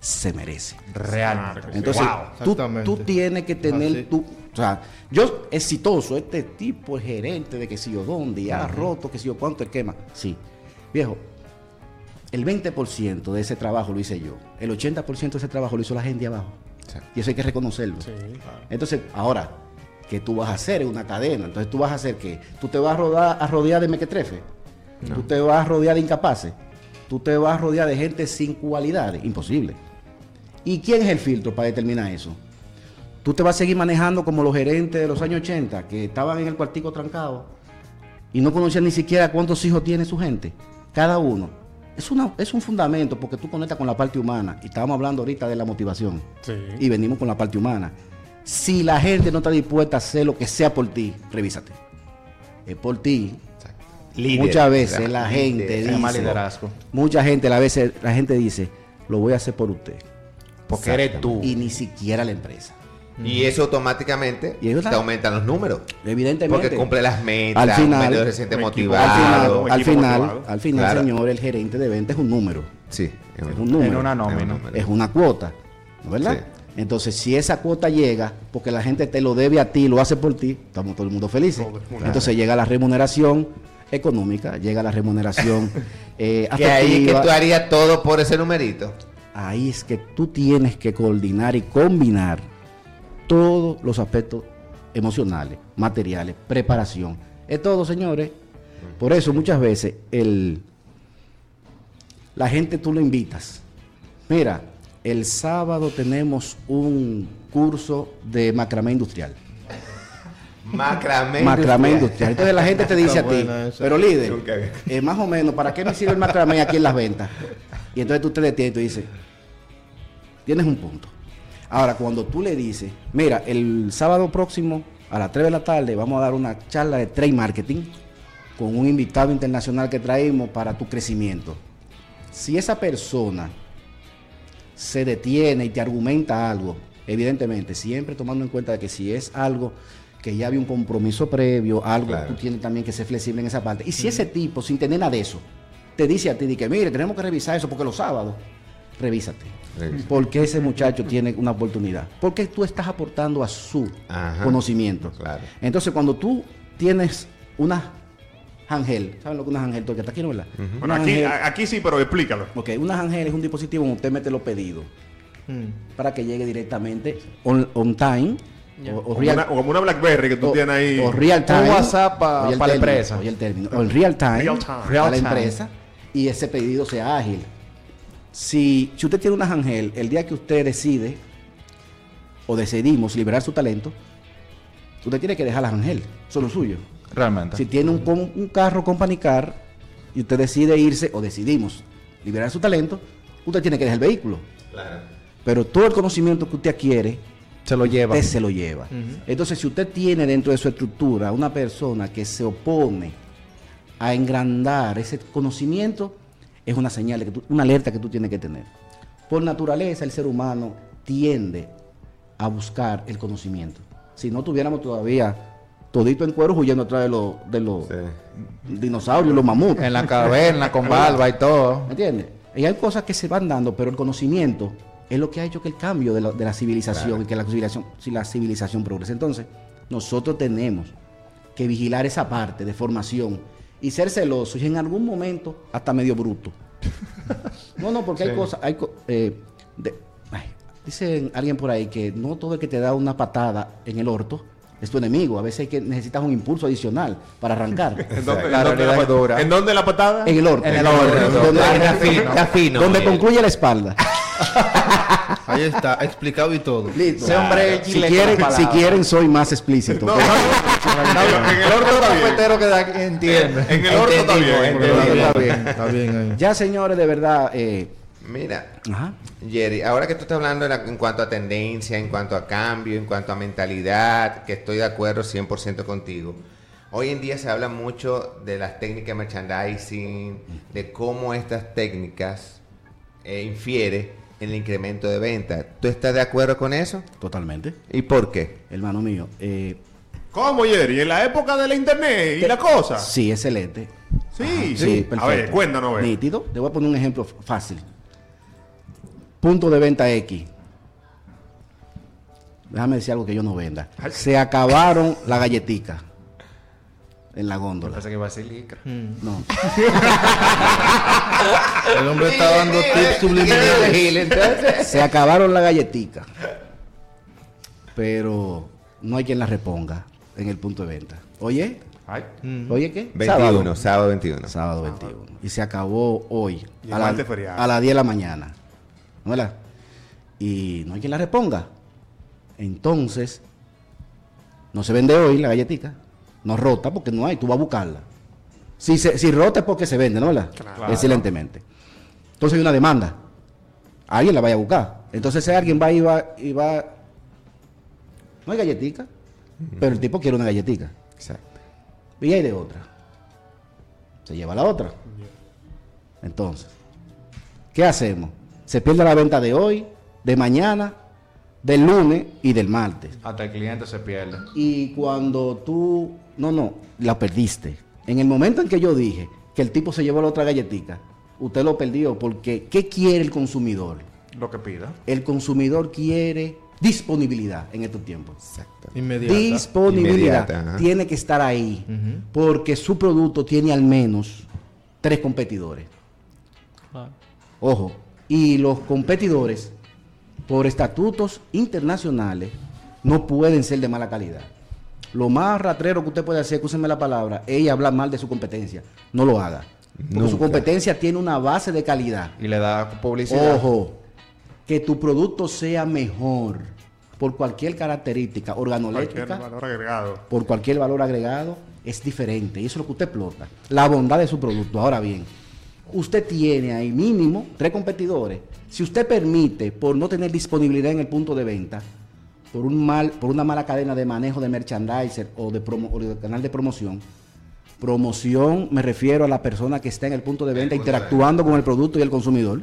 se merece. Realmente. Entonces, Wow. tú, tú tienes que tener Así. tu... O sea, yo exitoso, este tipo es gerente de que si yo dónde, y ha roto, que si yo cuánto esquema. Sí. Viejo, el 20% de ese trabajo lo hice yo. El 80% de ese trabajo lo hizo la gente de abajo. Y eso hay que reconocerlo. Entonces, ahora, ¿qué tú vas a hacer? Es una cadena. Entonces, tú vas a hacer que tú te vas a, rodar, a rodear de mequetrefe. Tú te vas a rodear de incapaces. Tú te vas a rodear de gente sin cualidades. Imposible. ¿Y quién es el filtro para determinar eso? Tú te vas a seguir manejando como los gerentes de los años 80 que estaban en el cuartico trancado y no conocían ni siquiera cuántos hijos tiene su gente, cada uno. Es, una, es un fundamento porque tú conectas con la parte humana. Y estábamos hablando ahorita de la motivación. Sí. Y venimos con la parte humana. Si la gente no está dispuesta a hacer lo que sea por ti, revísate. Es por ti. Líder, Muchas veces ¿verdad? la gente dice, liderazgo. mucha gente la veces la gente dice, lo voy a hacer por usted Porque eres tú. y ni siquiera la empresa. Y eso automáticamente Y eso te aumentan los números. Evidentemente. Porque cumple las metas, Al final- se siente al final, un al equipo final, motivado. al final, Claro. señor, el gerente de venta es un número. Sí, es Es un- número. En una es un nómina. es una cuota, ¿no ¿verdad? Sí. Entonces, si esa cuota llega, porque la gente te lo debe a ti, lo hace por ti, estamos todo el mundo felices. Entonces llega la remuneración económica, llega la remuneración eh, Que ahí es que tú harías todo por ese numerito. Ahí es que tú tienes que coordinar y combinar todos los aspectos emocionales, materiales, preparación. Es todo, señores. Por eso muchas veces el, la gente tú lo invitas. Mira, el sábado tenemos un curso de macramé industrial. Macramé. Macramé industrial. Entonces la gente te dice a ti, pero líder, eh, más o menos, ¿para qué me sirve el macramé aquí en las ventas? Y entonces tú te detienes y tú dices, tienes un punto. Ahora, cuando tú le dices, mira, el sábado próximo a las 3 de la tarde vamos a dar una charla de trade marketing con un invitado internacional que traemos para tu crecimiento. Si esa persona se detiene y te argumenta algo, evidentemente, siempre tomando en cuenta que si es algo que ya había un compromiso previo, algo Claro. tú tienes también que ser flexible en esa parte. Y si ese tipo, sin tener nada de eso, te dice a ti de que, mire, tenemos que revisar eso porque los sábados, revísate. Revisa. Porque ese muchacho tiene una oportunidad. Porque tú estás aportando a su Ajá. conocimiento. Claro. Entonces, cuando tú tienes una ángel, ¿saben lo que es una ángel? Que está aquí, ¿no? ¿verdad? Bueno, Una aquí, aquí sí, pero explícalo. Ok, una ángel es un dispositivo donde usted mete los pedidos Mm. para que llegue directamente on, on time o, o Como real, una, como una Blackberry que tú o- tienes ahí. o real time. Un WhatsApp pa- Oye el pa la término, empresa. oye el término, o el real time, Real time. a Real la empresa y ese pedido sea ágil. Si, si usted tiene una ángel, el día que usted decide o decidimos liberar su talento, usted tiene que dejar la ángel, solo suyo. Realmente. Si tiene un carro company car y usted decide irse o decidimos liberar su talento, usted tiene que dejar el vehículo. Claro. Pero todo el conocimiento que usted adquiere, Se lo lleva. usted se lo lleva. Entonces, si usted tiene dentro de su estructura una persona que se opone a engrandar ese conocimiento, es una señal, de que tú- una alerta que tú tienes que tener. Por naturaleza, el ser humano tiende a buscar el conocimiento. Si no tuviéramos todavía todito en cuero huyendo atrás de los, de los Sí. dinosaurios, los mamuts. En la caverna, con barba y todo. ¿Me entiendes? Y hay cosas que se van dando, pero el conocimiento es lo que ha hecho que el cambio de la, de la civilización Claro. y que la civilización, si la civilización progrese. Entonces, nosotros tenemos que vigilar esa parte de formación y ser celosos y en algún momento hasta medio bruto. No, no, porque hay cosas, hay co- eh, de- ay, dice alguien por ahí que no todo el que te da una patada en el orto es tu enemigo. A veces hay que necesitas un impulso adicional para arrancar. ¿En dónde, La en dónde la, dura. ¿En dónde la patada? En el orto. En el orto. Donde concluye la espalda. Ahí está, explicado y todo. Listo. Ese hombre si quieren, si quieren soy más explícito. No, en el orto cafetero que da, entiende. En el orto está bien. Está bien, está bien, ya señores, de verdad, eh, Mira, ajá. Jerry, ahora que tú estás hablando en, la- en cuanto a tendencia, en cuanto a cambio, en cuanto a mentalidad, que estoy de acuerdo 100% contigo. Hoy en día se habla mucho de las técnicas de merchandising, de cómo estas técnicas eh, infiere en el incremento de ventas. ¿Tú estás de acuerdo con eso? totalmente, ¿Y por qué? hermano mío. eh, ¿Cómo, Jerry? ¿En la época de la internet y la cosa? sí, excelente. Sí, Sí, A ver, cuéntanos, a ver. Nítido. Te voy a poner un ejemplo fácil. Punto de venta X. Déjame decir algo que yo no venda. Se acabaron la galletica en la góndola. Pensé que iba a decir licra. No. El hombre está dando tips subliminales. Se acabaron la galletica. Pero no hay quien la reponga en el punto de venta. Oye, Ay. oye qué? 21, sábado 21. Sábado 21. Y se acabó hoy. Y A, la- a las 10 de la mañana. ¿No verdad? Y no hay quien la reponga. Entonces, no se vende hoy la galletita. No rota porque no hay. Tú vas a buscarla. Si, se, si rota es porque se vende, ¿no verdad? Claro. Excelentemente. Entonces hay una demanda. Alguien la vaya a buscar. Entonces ese alguien va y va y va. No hay galletica, pero el tipo quiere una galletica. Exacto. Y hay de otra. Se lleva la otra. Entonces, ¿qué hacemos? Se pierde la venta de hoy, de mañana, del lunes y del martes. Hasta el cliente se pierde. Y cuando tú, no, no, la perdiste. En el momento en que yo dije que el tipo se llevó la otra galletica, usted lo perdió porque ¿qué quiere el consumidor? Lo que pida. El consumidor quiere disponibilidad en estos tiempos. Exacto. Inmediata. Disponibilidad. Inmediata. Tiene que estar ahí porque su producto tiene al menos tres competidores. Claro. Ojo, y los competidores, por estatutos internacionales, no pueden ser de mala calidad. Lo más ratrero que usted puede hacer, escúcheme la palabra, es hablar mal de su competencia. No lo haga. Porque su competencia tiene una base de calidad. Y le da publicidad. Ojo, que tu producto sea mejor por cualquier característica Cualquier organoléptica, valor agregado. por cualquier valor agregado, es diferente. Y eso es lo que usted explota. La bondad de su producto. Ahora bien, usted tiene ahí mínimo tres competidores. Si usted permite, por no tener disponibilidad en el punto de venta, por, un mal, por una mala cadena de manejo de merchandiser o de, promo- o de canal de promoción, promoción me refiero a la persona que está en el punto de venta interactuando con el producto y el consumidor,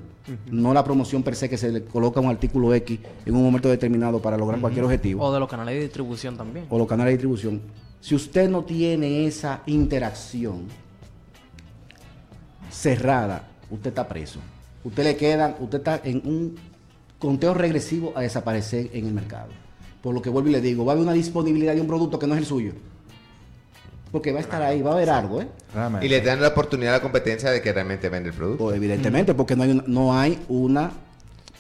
no la promoción per se que se le coloca un artículo X en un momento determinado para lograr cualquier objetivo O de los canales de distribución también. o los canales de distribución, si usted no tiene esa interacción cerrada, usted está preso. Usted le queda, usted está en un conteo regresivo a desaparecer en el mercado. Por lo que vuelvo y le digo, va a haber una disponibilidad de un producto que no es el suyo. Porque va a estar ahí, va a haber algo, ¿eh? Realmente. Y le dan la oportunidad a la competencia de que realmente vende el producto. Pues, evidentemente, porque no hay una, no hay una,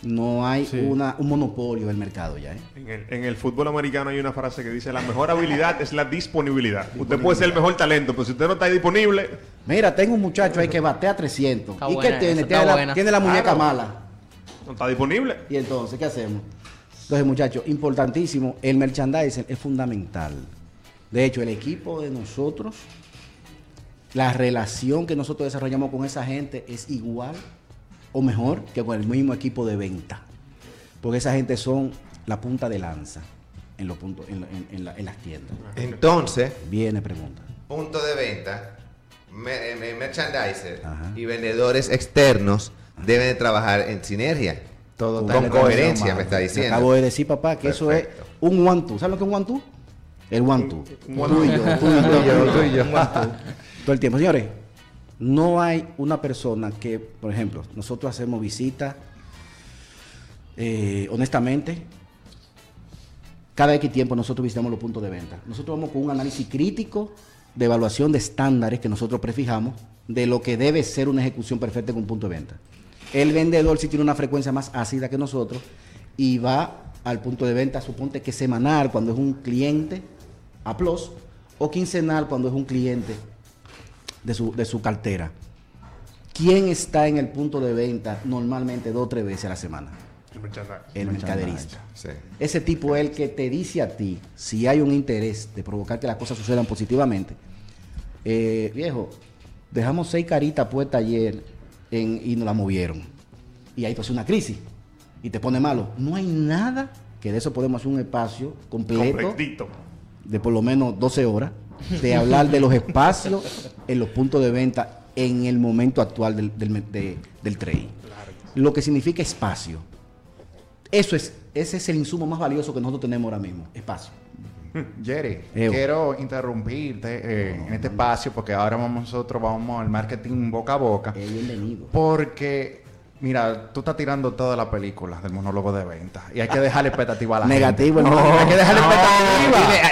no hay Sí. una, un monopolio del mercado ya, ¿eh? En el, en el fútbol americano hay una frase que dice, la mejor habilidad es la disponibilidad. Usted puede ser el mejor talento, pero si usted no está disponible, Mira, tengo un muchacho ahí que batea 300. Está ¿Y buena qué tiene? Tiene la, buena. tiene la muñeca Claro. mala. no está disponible. Y entonces, ¿qué hacemos? Entonces, muchachos, importantísimo, el merchandising es fundamental. De hecho, el equipo de nosotros, la relación que nosotros desarrollamos con esa gente es igual o mejor que con el mismo equipo de venta. Porque esa gente son la punta de lanza en, los puntos, en, la- en- en la- en las tiendas. Entonces, Viene pregunta. punto de venta, eh, merchandiser y vendedores externos deben de trabajar en sinergia. Todo con coherencia, me está Te diciendo. acabo de decir, papá, que eso es un one-two. ¿Sabes lo que es un one-two? El one-two. One-two. Tú y yo, tú y yo, Tú y yo. Todo el tiempo. Señores, no hay una persona que, por ejemplo, nosotros hacemos visitas, eh, honestamente, cada X tiempo nosotros visitamos los puntos de venta. Nosotros vamos con un análisis crítico de evaluación de estándares que nosotros prefijamos de lo que debe ser una ejecución perfecta con un punto de venta. El vendedor sí tiene una frecuencia más ácida que nosotros y va al punto de venta, suponte que semanal cuando es un cliente a plus o quincenal cuando es un cliente de su, de su cartera. ¿Quién está en el punto de venta normalmente dos o tres veces a la semana? El. El mercaderista. Sí. Ese tipo es el que te dice a ti si hay un interés de provocar que las cosas sucedan positivamente. Eh, viejo, dejamos seis caritas puestas ayer en- y nos la movieron. Y ahí pasó una crisis y te pone malo. No hay nada que de eso podemos hacer un espacio completo Completito. de por lo menos 12 horas de hablar de los espacios en los puntos de venta en el momento actual del, del, de- del trade. Lo que significa espacio. Eso es, ese es el insumo más valioso que nosotros tenemos ahora mismo, espacio. Jerry, Evo. quiero interrumpirte eh, en este espacio porque ahora vamos nosotros vamos al marketing boca a boca. Eh, bienvenido. Porque, mira, tú estás tirando toda la película del monólogo de venta y hay que dejarle expectativa a la Negativo, gente. hermano. Hay que dejarle expectativa.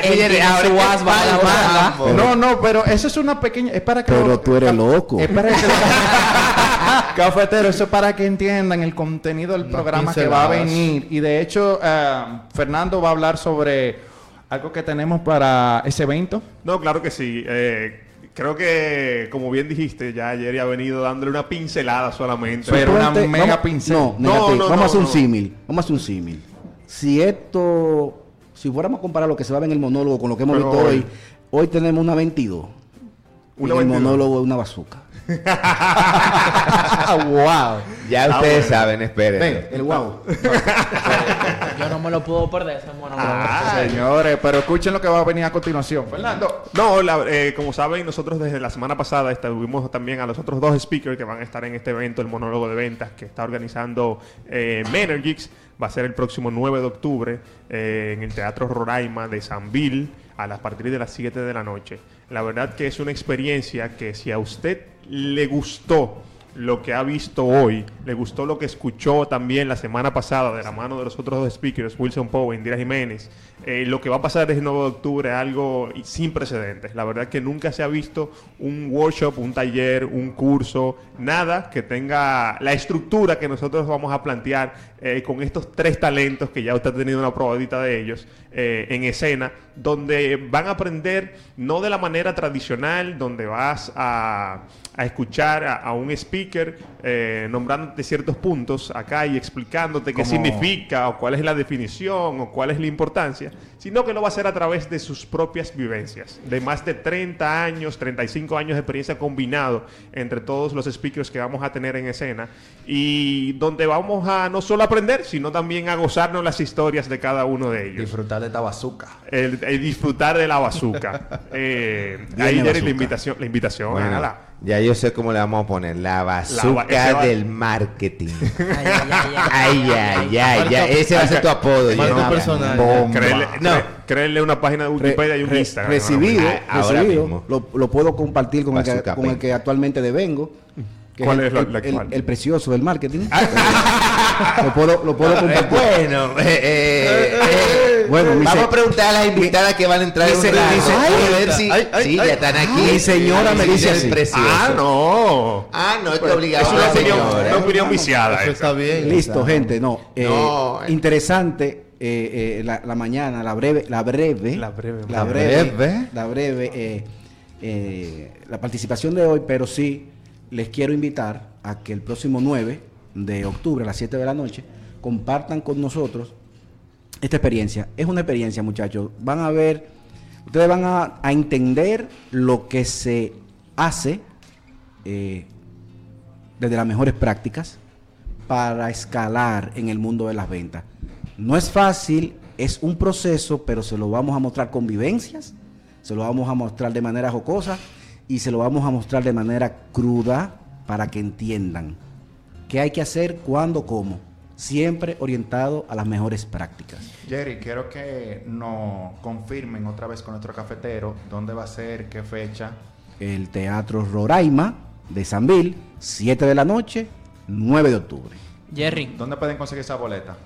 No, no, pero eso es una pequeña. Es para que. Pero tú eres loco. Es para que. Cafetero, eso es para que entiendan el contenido del programa que va a venir. Y de hecho, eh, Fernando va a hablar sobre algo que tenemos para ese evento. No, claro que sí. Eh, creo que, como bien dijiste, ya ayer ha venido dándole una pincelada solamente. Pero una mega vamos- pincel. No, No, no, vamos no, a hacer un símil. Vamos a hacer un símil. Si esto, si fuéramos a comparar lo que se va a ver en el monólogo con lo que hemos Pero visto hoy- hoy, tenemos una 22. Una y el 22. monólogo es una bazooka. Wow. Ya Ah, ustedes bueno. saben, esperen. Ven, el wow. Yo no me lo puedo perder ese monólogo. Ah, señores, pero escuchen lo que va a venir a continuación. Fernando. No, la- eh, como saben, nosotros desde la semana pasada estuvimos también a los otros dos speakers que van a estar en este evento, el monólogo de ventas que está organizando eh, Menergix. Va a ser el próximo 9 de octubre eh, en el Teatro Roraima de Sanville a las partir de las 7 de la noche. La verdad que es una experiencia que si a usted le gustó lo que ha visto hoy, le gustó lo que escuchó también la semana pasada de la mano de los otros dos speakers, Wilson Poe e Indira Jiménez, eh, lo que va a pasar el 9 de octubre es algo sin precedentes. La verdad que nunca se ha visto un workshop, un taller, un curso, nada que tenga la estructura que nosotros vamos a plantear eh, con estos tres talentos que ya usted ha tenido una probadita de ellos eh, en escena, donde van a aprender no de la manera tradicional, donde vas a, a escuchar a, a un speaker eh, nombrándote ciertos puntos acá y explicándote qué Como- significa o cuál es la definición o cuál es la importancia, sino que lo va a hacer a través de sus propias vivencias, de más de 30 años, 35 años de experiencia combinado entre todos los speakers que vamos a tener en escena y donde vamos a no solo aprender, sino también a gozarnos las historias de cada uno de ellos. Disfrutar de esta bazooka. El, el disfrutar de la bazuca. eh, Viene ahí bazooka. la invitación, la invitación, Bueno. Ya yo sé cómo le vamos a poner. La bazooka del marketing. Ay, ay, ay, ya. Ese va a ser tu apodo. Jonathan. personal. Bomba. Créele, No. cré- créele una página de Wikipedia y un Re- Instagram. Recibido, ¿no? Ah, ahora recibido, mismo. lo, lo puedo compartir con el, que, con el que actualmente devengo. Que ¿Cuál el, es la- el- la el- actual? el precioso del marketing. lo puedo, lo puedo Eh, compartir. bueno, eh, eh, eh, Bueno, vamos se- a preguntar a las invitadas que van a entrar en un rato. a ver si, ay, ay, sí, ay. ya están aquí. Mi señora me dice el así. precioso. Ah, no. Ah, no, es que Es obligado una opinión, señora. una opinión viciada. Eso está bien. Listo, gente, no. eh, No, eh. Interesante eh, eh, la, la mañana, la breve, la breve, La breve, la la breve, breve. la breve, eh, eh, la participación de hoy, pero sí les quiero invitar a que el próximo 9 de octubre a las 7 de la noche compartan con nosotros esta experiencia. Es una experiencia, muchachos. Van a ver, ustedes van a, a entender lo que se hace eh, desde las mejores prácticas para escalar en el mundo de las ventas. No es fácil, es un proceso, pero se lo vamos a mostrar con vivencias, se lo vamos a mostrar de manera jocosa y se lo vamos a mostrar de manera cruda para que entiendan qué hay que hacer, cuándo, cómo. Siempre orientado a las mejores prácticas. Jerry, quiero que nos confirmen otra vez con nuestro cafetero dónde va a ser, qué fecha. El Teatro Roraima de Sanville, 7 de la noche, 9 de octubre. Jerry, ¿Dónde pueden conseguir esa boleta?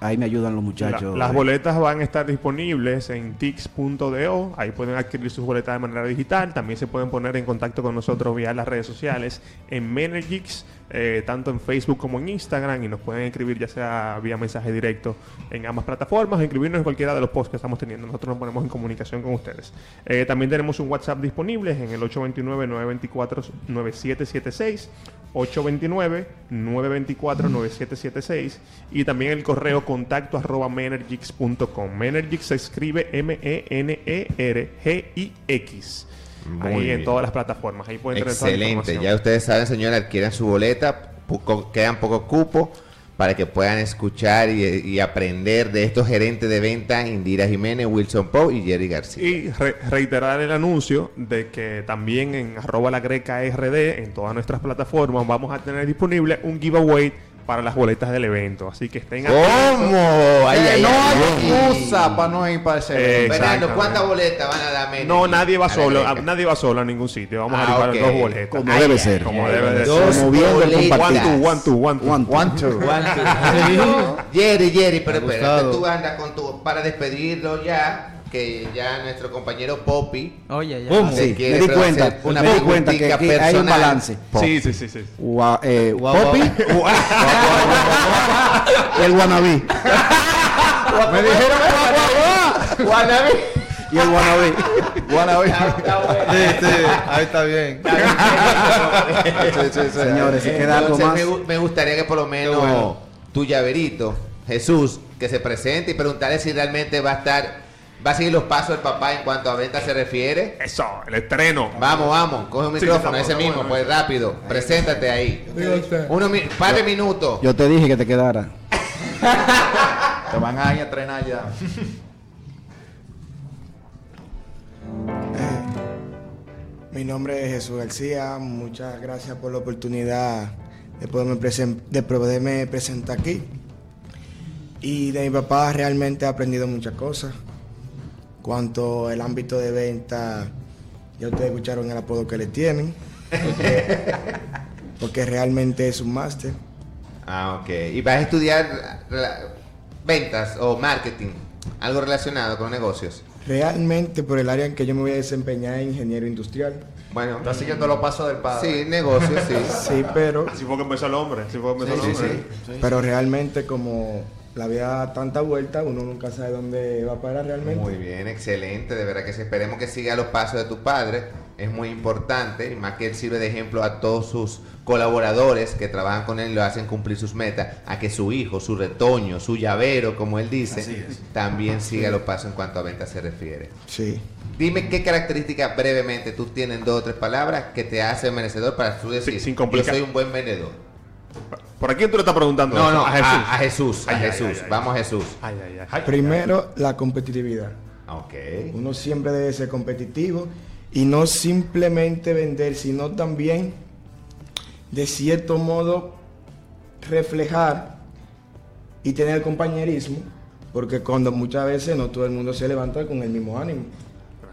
Ahí me ayudan los muchachos. La- las boletas van a estar disponibles en tix.do. Ahí pueden adquirir sus boletas de manera digital. También se pueden poner en contacto con nosotros vía las redes sociales en Menergix, eh, tanto en Facebook como en Instagram. Y nos pueden escribir ya sea vía mensaje directo en ambas plataformas o inscribirnos en cualquiera de los posts que estamos teniendo. Nosotros nos ponemos en comunicación con ustedes. Eh, también tenemos un WhatsApp disponible en el 829-924-9776. 829-924-9776 y también el correo contacto arroba menergix.com. Menergix se escribe M-E-N-E-R-G-I-X. Muy Ahí en todas las plataformas. Ahí pueden Excelente. Ya ustedes saben, señores, adquieran su boleta. Poco- quedan poco cupo para que puedan escuchar y, y aprender de estos gerentes de venta, Indira Jiménez, Wilson Poe y Jerry García. Y re- reiterar el anuncio de que también en arroba la greca RD, en todas nuestras plataformas, vamos a tener disponible un giveaway para las boletas del evento. Así que estén. ¿Cómo? Ay, Que ay, no ay, hay ay. excusa para no ir para ese Eh, evento. ¿cuántas boletas van a dar? No, nadie va solo, a- nadie va solo a ningún sitio. Vamos Ah, a rifar ok. dos boletas. Como Ay, debe ay, ser. Como debe de dos ser. Moviendo el boletas. One, two, one, two, one, two. One, two. One, two. One, two. Jerry, Jerry, pero espérate, tú andas con tu... Para despedirlo ya, que ya nuestro compañero Poppy... oye, ya. ¿Cómo? te Sí, me di cuenta, una me di cuenta que, que hay un personal. balance. Sí, sí, sí, sí. Gua- eh, Guau, Poppy, y el wannabe. Me dijeron Guanabí. Y el wannabe. Wannabe. Está bueno. Sí, sí, ahí está bien. Señores, si queda algo más. Me, me gustaría que por lo menos bueno. tu llaverito, Jesús, que se presente y preguntarle si realmente va a estar ¿Va a seguir los pasos del papá en cuanto a venta se refiere? Eso, el estreno. Vamos, vamos, coge un micrófono, ese mismo, bueno. pues rápido, preséntate ahí. Uno, mi- par de minutos. Yo te dije que te quedara. Te van a ir a entrenar ya. Mi nombre es Jesús García, muchas gracias por la oportunidad de poderme, presen- de poderme presentar aquí. Y de mi papá realmente he aprendido muchas cosas. Cuanto el ámbito de venta, ya ustedes escucharon el apodo que le tienen, porque, porque realmente es un máster. Ah, ok. ¿Y vas a estudiar ventas o marketing? Algo relacionado con negocios. Realmente por el área en que yo me voy a desempeñar es ingeniero industrial. Bueno, Está siguiendo los pasos del padre. sí, negocios, sí. Sí, pero Así fue que empezó el hombre. Así fue que empezó Sí, el sí, hombre. sí. Pero realmente como la vida da tanta vuelta, uno nunca sabe dónde va a parar realmente. Muy bien, excelente. De verdad que sí. Esperemos que siga los pasos de tu padre. Es muy importante. Y más que él sirve de ejemplo a todos sus colaboradores que trabajan con él y lo hacen cumplir sus metas. A que su hijo, su retoño, su llavero, como él dice, también siga los pasos en cuanto a ventas se refiere. Sí. Dime qué características brevemente tú tienes en dos o tres palabras que te hace merecedor para tú decir, sin yo soy un buen vendedor. ¿Por aquí tú le estás preguntando? No, no, a Jesús. a, a Jesús, a Ay, Jesús. ay, ay. Vamos a Jesús. Ay, ay, ay, ay. Primero, la competitividad. Ok. Uno siempre debe ser competitivo y no simplemente vender, sino también, de cierto modo, reflejar y tener compañerismo, porque cuando muchas veces no todo el mundo se levanta con el mismo ánimo.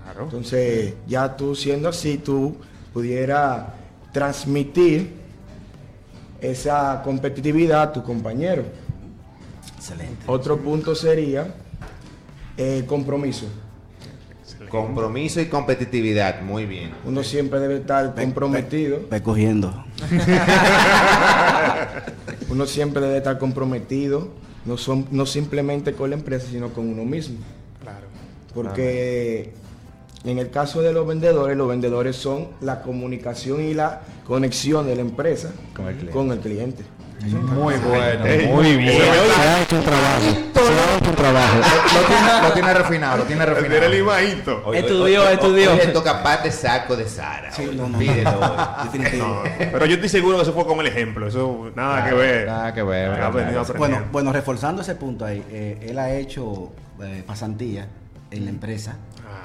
Claro. Entonces, ya tú siendo así, tú pudiera transmitir esa competitividad a tu compañero. Excelente. Otro punto sería el compromiso. Compromiso y competitividad. Muy bien. Uno siempre debe estar comprometido. Ve cogiendo. Uno siempre debe estar comprometido, no, son, no simplemente con la empresa, sino con uno mismo. Claro. Porque en el caso de los vendedores, los vendedores son la comunicación y la conexión de la empresa Con el cliente. con el cliente. Muy bueno, Ey, muy bien. Se ha hecho un trabajo. Se ha hecho un trabajo. Lo tiene, lo tiene refinado, lo tiene El refinado. el Estudió, estudió. Le toca par de saco de Sara. no, no. Pídelo hoy. Definitivo. No, pero yo estoy seguro que eso fue como el ejemplo. Eso nada que ver. Nada que ver, Bueno, bueno, reforzando ese punto ahí, eh, él ha hecho eh, pasantía en la empresa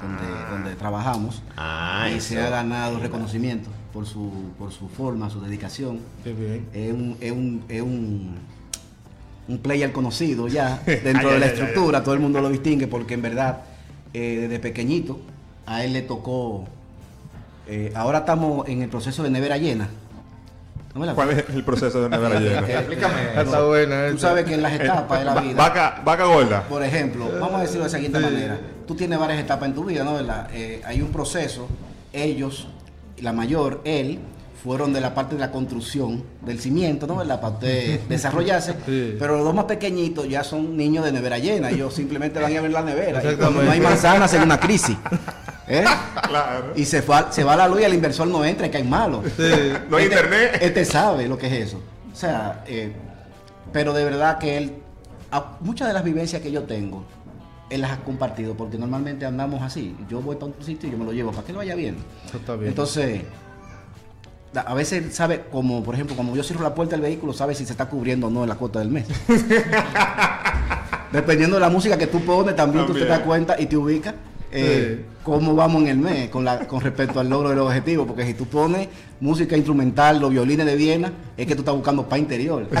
donde, donde trabajamos Ah, y eso. se ha ganado reconocimiento por su, por su forma, su dedicación. Es un, es un, es un, un player conocido ya dentro Ay, de la ay, ay, estructura, todo el mundo lo distingue porque en verdad eh, desde pequeñito a él le tocó, eh, ahora estamos en el proceso de nevera llena. ¿No me la- ¿Cuál es el proceso de nevera llena? Explícame. Está buena Tú esa. sabes que en las etapas de la vida... Vaca, vaca gorda. Por ejemplo, vamos a decirlo de la siguiente manera. Tú tienes varias etapas en tu vida, ¿no? ¿Verdad? Eh, hay un proceso. Ellos, la mayor, él, fueron de la parte de la construcción del cimiento, ¿no? ¿Verdad? Para usted desarrollarse. Sí. Pero los dos más pequeñitos ya son niños de nevera llena. Ellos simplemente van a ver la nevera. Y cuando no hay manzanas, hay una crisis. ¿Eh? Claro. Y se, va, se va la luz y el inversor no entra y cae malo. No hay Este- internet. Este sabe lo que es eso. O sea, eh, pero de verdad que él, a- muchas de las vivencias que yo tengo, él las ha compartido, porque normalmente andamos así. Yo voy para un sitio y yo me lo llevo para que lo vaya bien. Eso está bien. Entonces, a veces él sabe, como por ejemplo, como yo cierro la puerta del vehículo, sabe si se está cubriendo o no en la cuota del mes. Dependiendo de la música que tú pones, también, tú te das cuenta y te ubicas eh, cómo vamos en el mes con, la, con respecto al logro del objetivo. Porque si tú pones música instrumental, los violines de Viena, es que tú estás buscando pa' interior.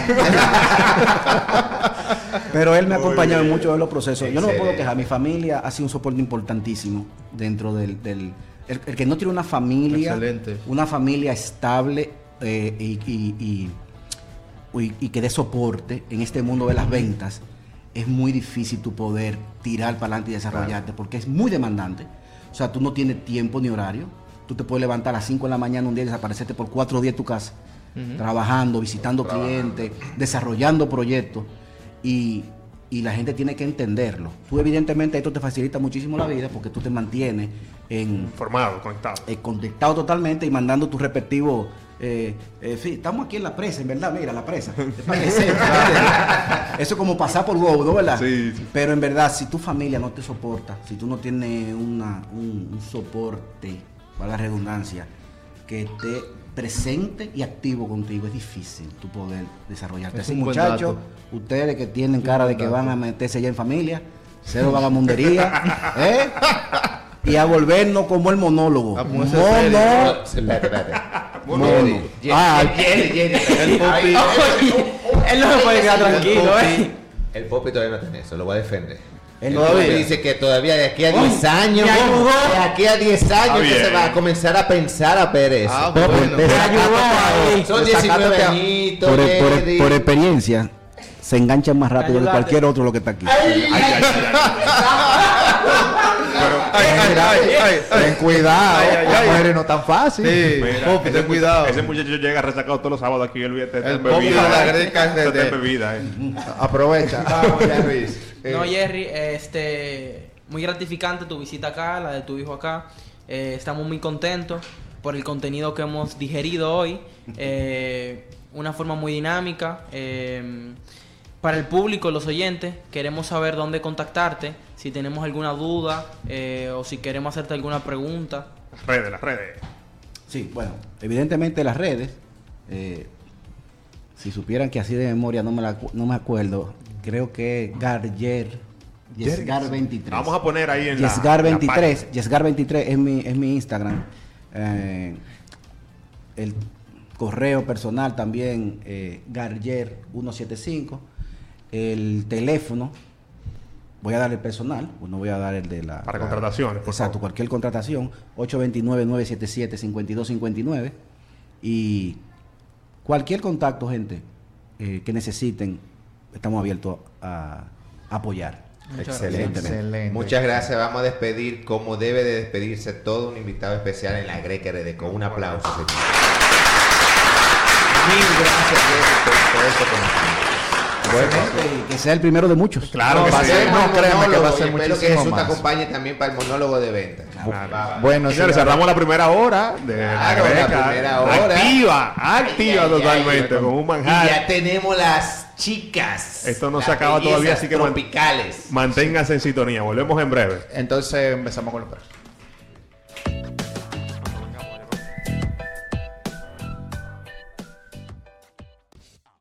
Pero él me ha acompañado en muchos de los procesos. Yo no me puedo quejar. Mi familia ha sido un soporte importantísimo dentro del... del- el, el que no tiene una familia, Excelente. una familia estable eh, y, y- y- y- y que dé soporte en este mundo de las ventas, es muy difícil tu poder tirar para adelante y desarrollarte porque es muy demandante. O sea, tú no tienes tiempo ni horario. Tú te puedes levantar a las 5 de la mañana un día y desaparecerte por cuatro días en tu casa, trabajando, visitando clientes, desarrollando proyectos. Y, y la gente tiene que entenderlo. Tú evidentemente esto te facilita muchísimo la vida porque tú te mantienes en, Formado, conectado. eh, conectado totalmente y mandando tus respectivos eh, eh, sí, estamos aquí en la presa, en verdad, mira, la presa. Eso es como pasar por huevo, ¿no? ¿verdad? Sí, sí. Pero en verdad, si tu familia no te soporta, si tú no tienes una, un, un soporte, para la redundancia, que esté presente y activo contigo, es difícil tu poder desarrollarte. Es Así, muchachos, ustedes que tienen cara de que van a meterse ya en familia, cero vagamundería, ¿eh? Y a volvernos como el monólogo. A ponerse serio. Mono. Espérate, espérate. Mono. Jerry, Ah, Jerry, Jerry. El Popi. Él no se puede quedar tranquilo. ¿eh? El Popi todavía no tiene eso, lo voy a defender. Él El todavía. Dice que todavía de aquí a 10 años, ayudó. de aquí a 10 años que se va a comenzar a pensar a ver eso. Ah, bueno. Te ayudó ahí. Son 19 añitos, por, por- Jerry. por experiencia, se enganchan más rápido que Ayúdate. cualquier otro lo que está aquí. Ay, ay, ay, Ten cuidado, Ay, ay, las ay. mujeres no tan fácil. Sí, Mira, Popi, ese ten cuidado. Ese muchacho llega resacado todos los sábados aquí, el está El Popi bebida. de la greca es de- Está en de- bebida, eh. Aprovecha. Ya, Luis. Eh, No, Jerry, este, muy gratificante tu visita acá, la de tu hijo acá. Eh, estamos muy contentos por el contenido que hemos digerido hoy. Eh, una forma muy dinámica. eh, para el público, los oyentes, queremos saber dónde contactarte, si tenemos alguna duda eh, o si queremos hacerte alguna pregunta. Las redes, las redes. Sí, bueno, evidentemente las redes, eh, si supieran que así de memoria no me, la no me acuerdo, creo que Garger, Yesgar 23. Vamos a poner ahí en la. Yesgar en la 23, página. Yesgar 23 es mi, es mi Instagram. Eh, el correo personal también, eh, Garger 175. El teléfono, voy a dar el personal, pues no voy a dar el de la... Para la- contrataciones, por Exacto, favor. cualquier contratación, 829-977-5259. Y cualquier contacto, gente, eh, que necesiten, estamos abiertos a apoyar. Excelente. Excelente. Muchas gracias. Vamos a despedir como debe de despedirse todo un invitado especial en la Greca RD con un aplauso. señor. Mil gracias, por todo esto que y sea el primero de muchos. Claro No, que va a sí. ser No, créeme que va a ser y espero que muchísimo Jesús te acompañe también para el monólogo de ventas. Claro. Bueno, Señores, cerramos la primera hora de Claro, la primera hora. Activa, activa Ay, totalmente, ay. con un Y manjar. ya tenemos las chicas. Esto no se acaba todavía, así que tropicales. Manténganse en sintonía. Volvemos en breve. entonces empezamos con los perros.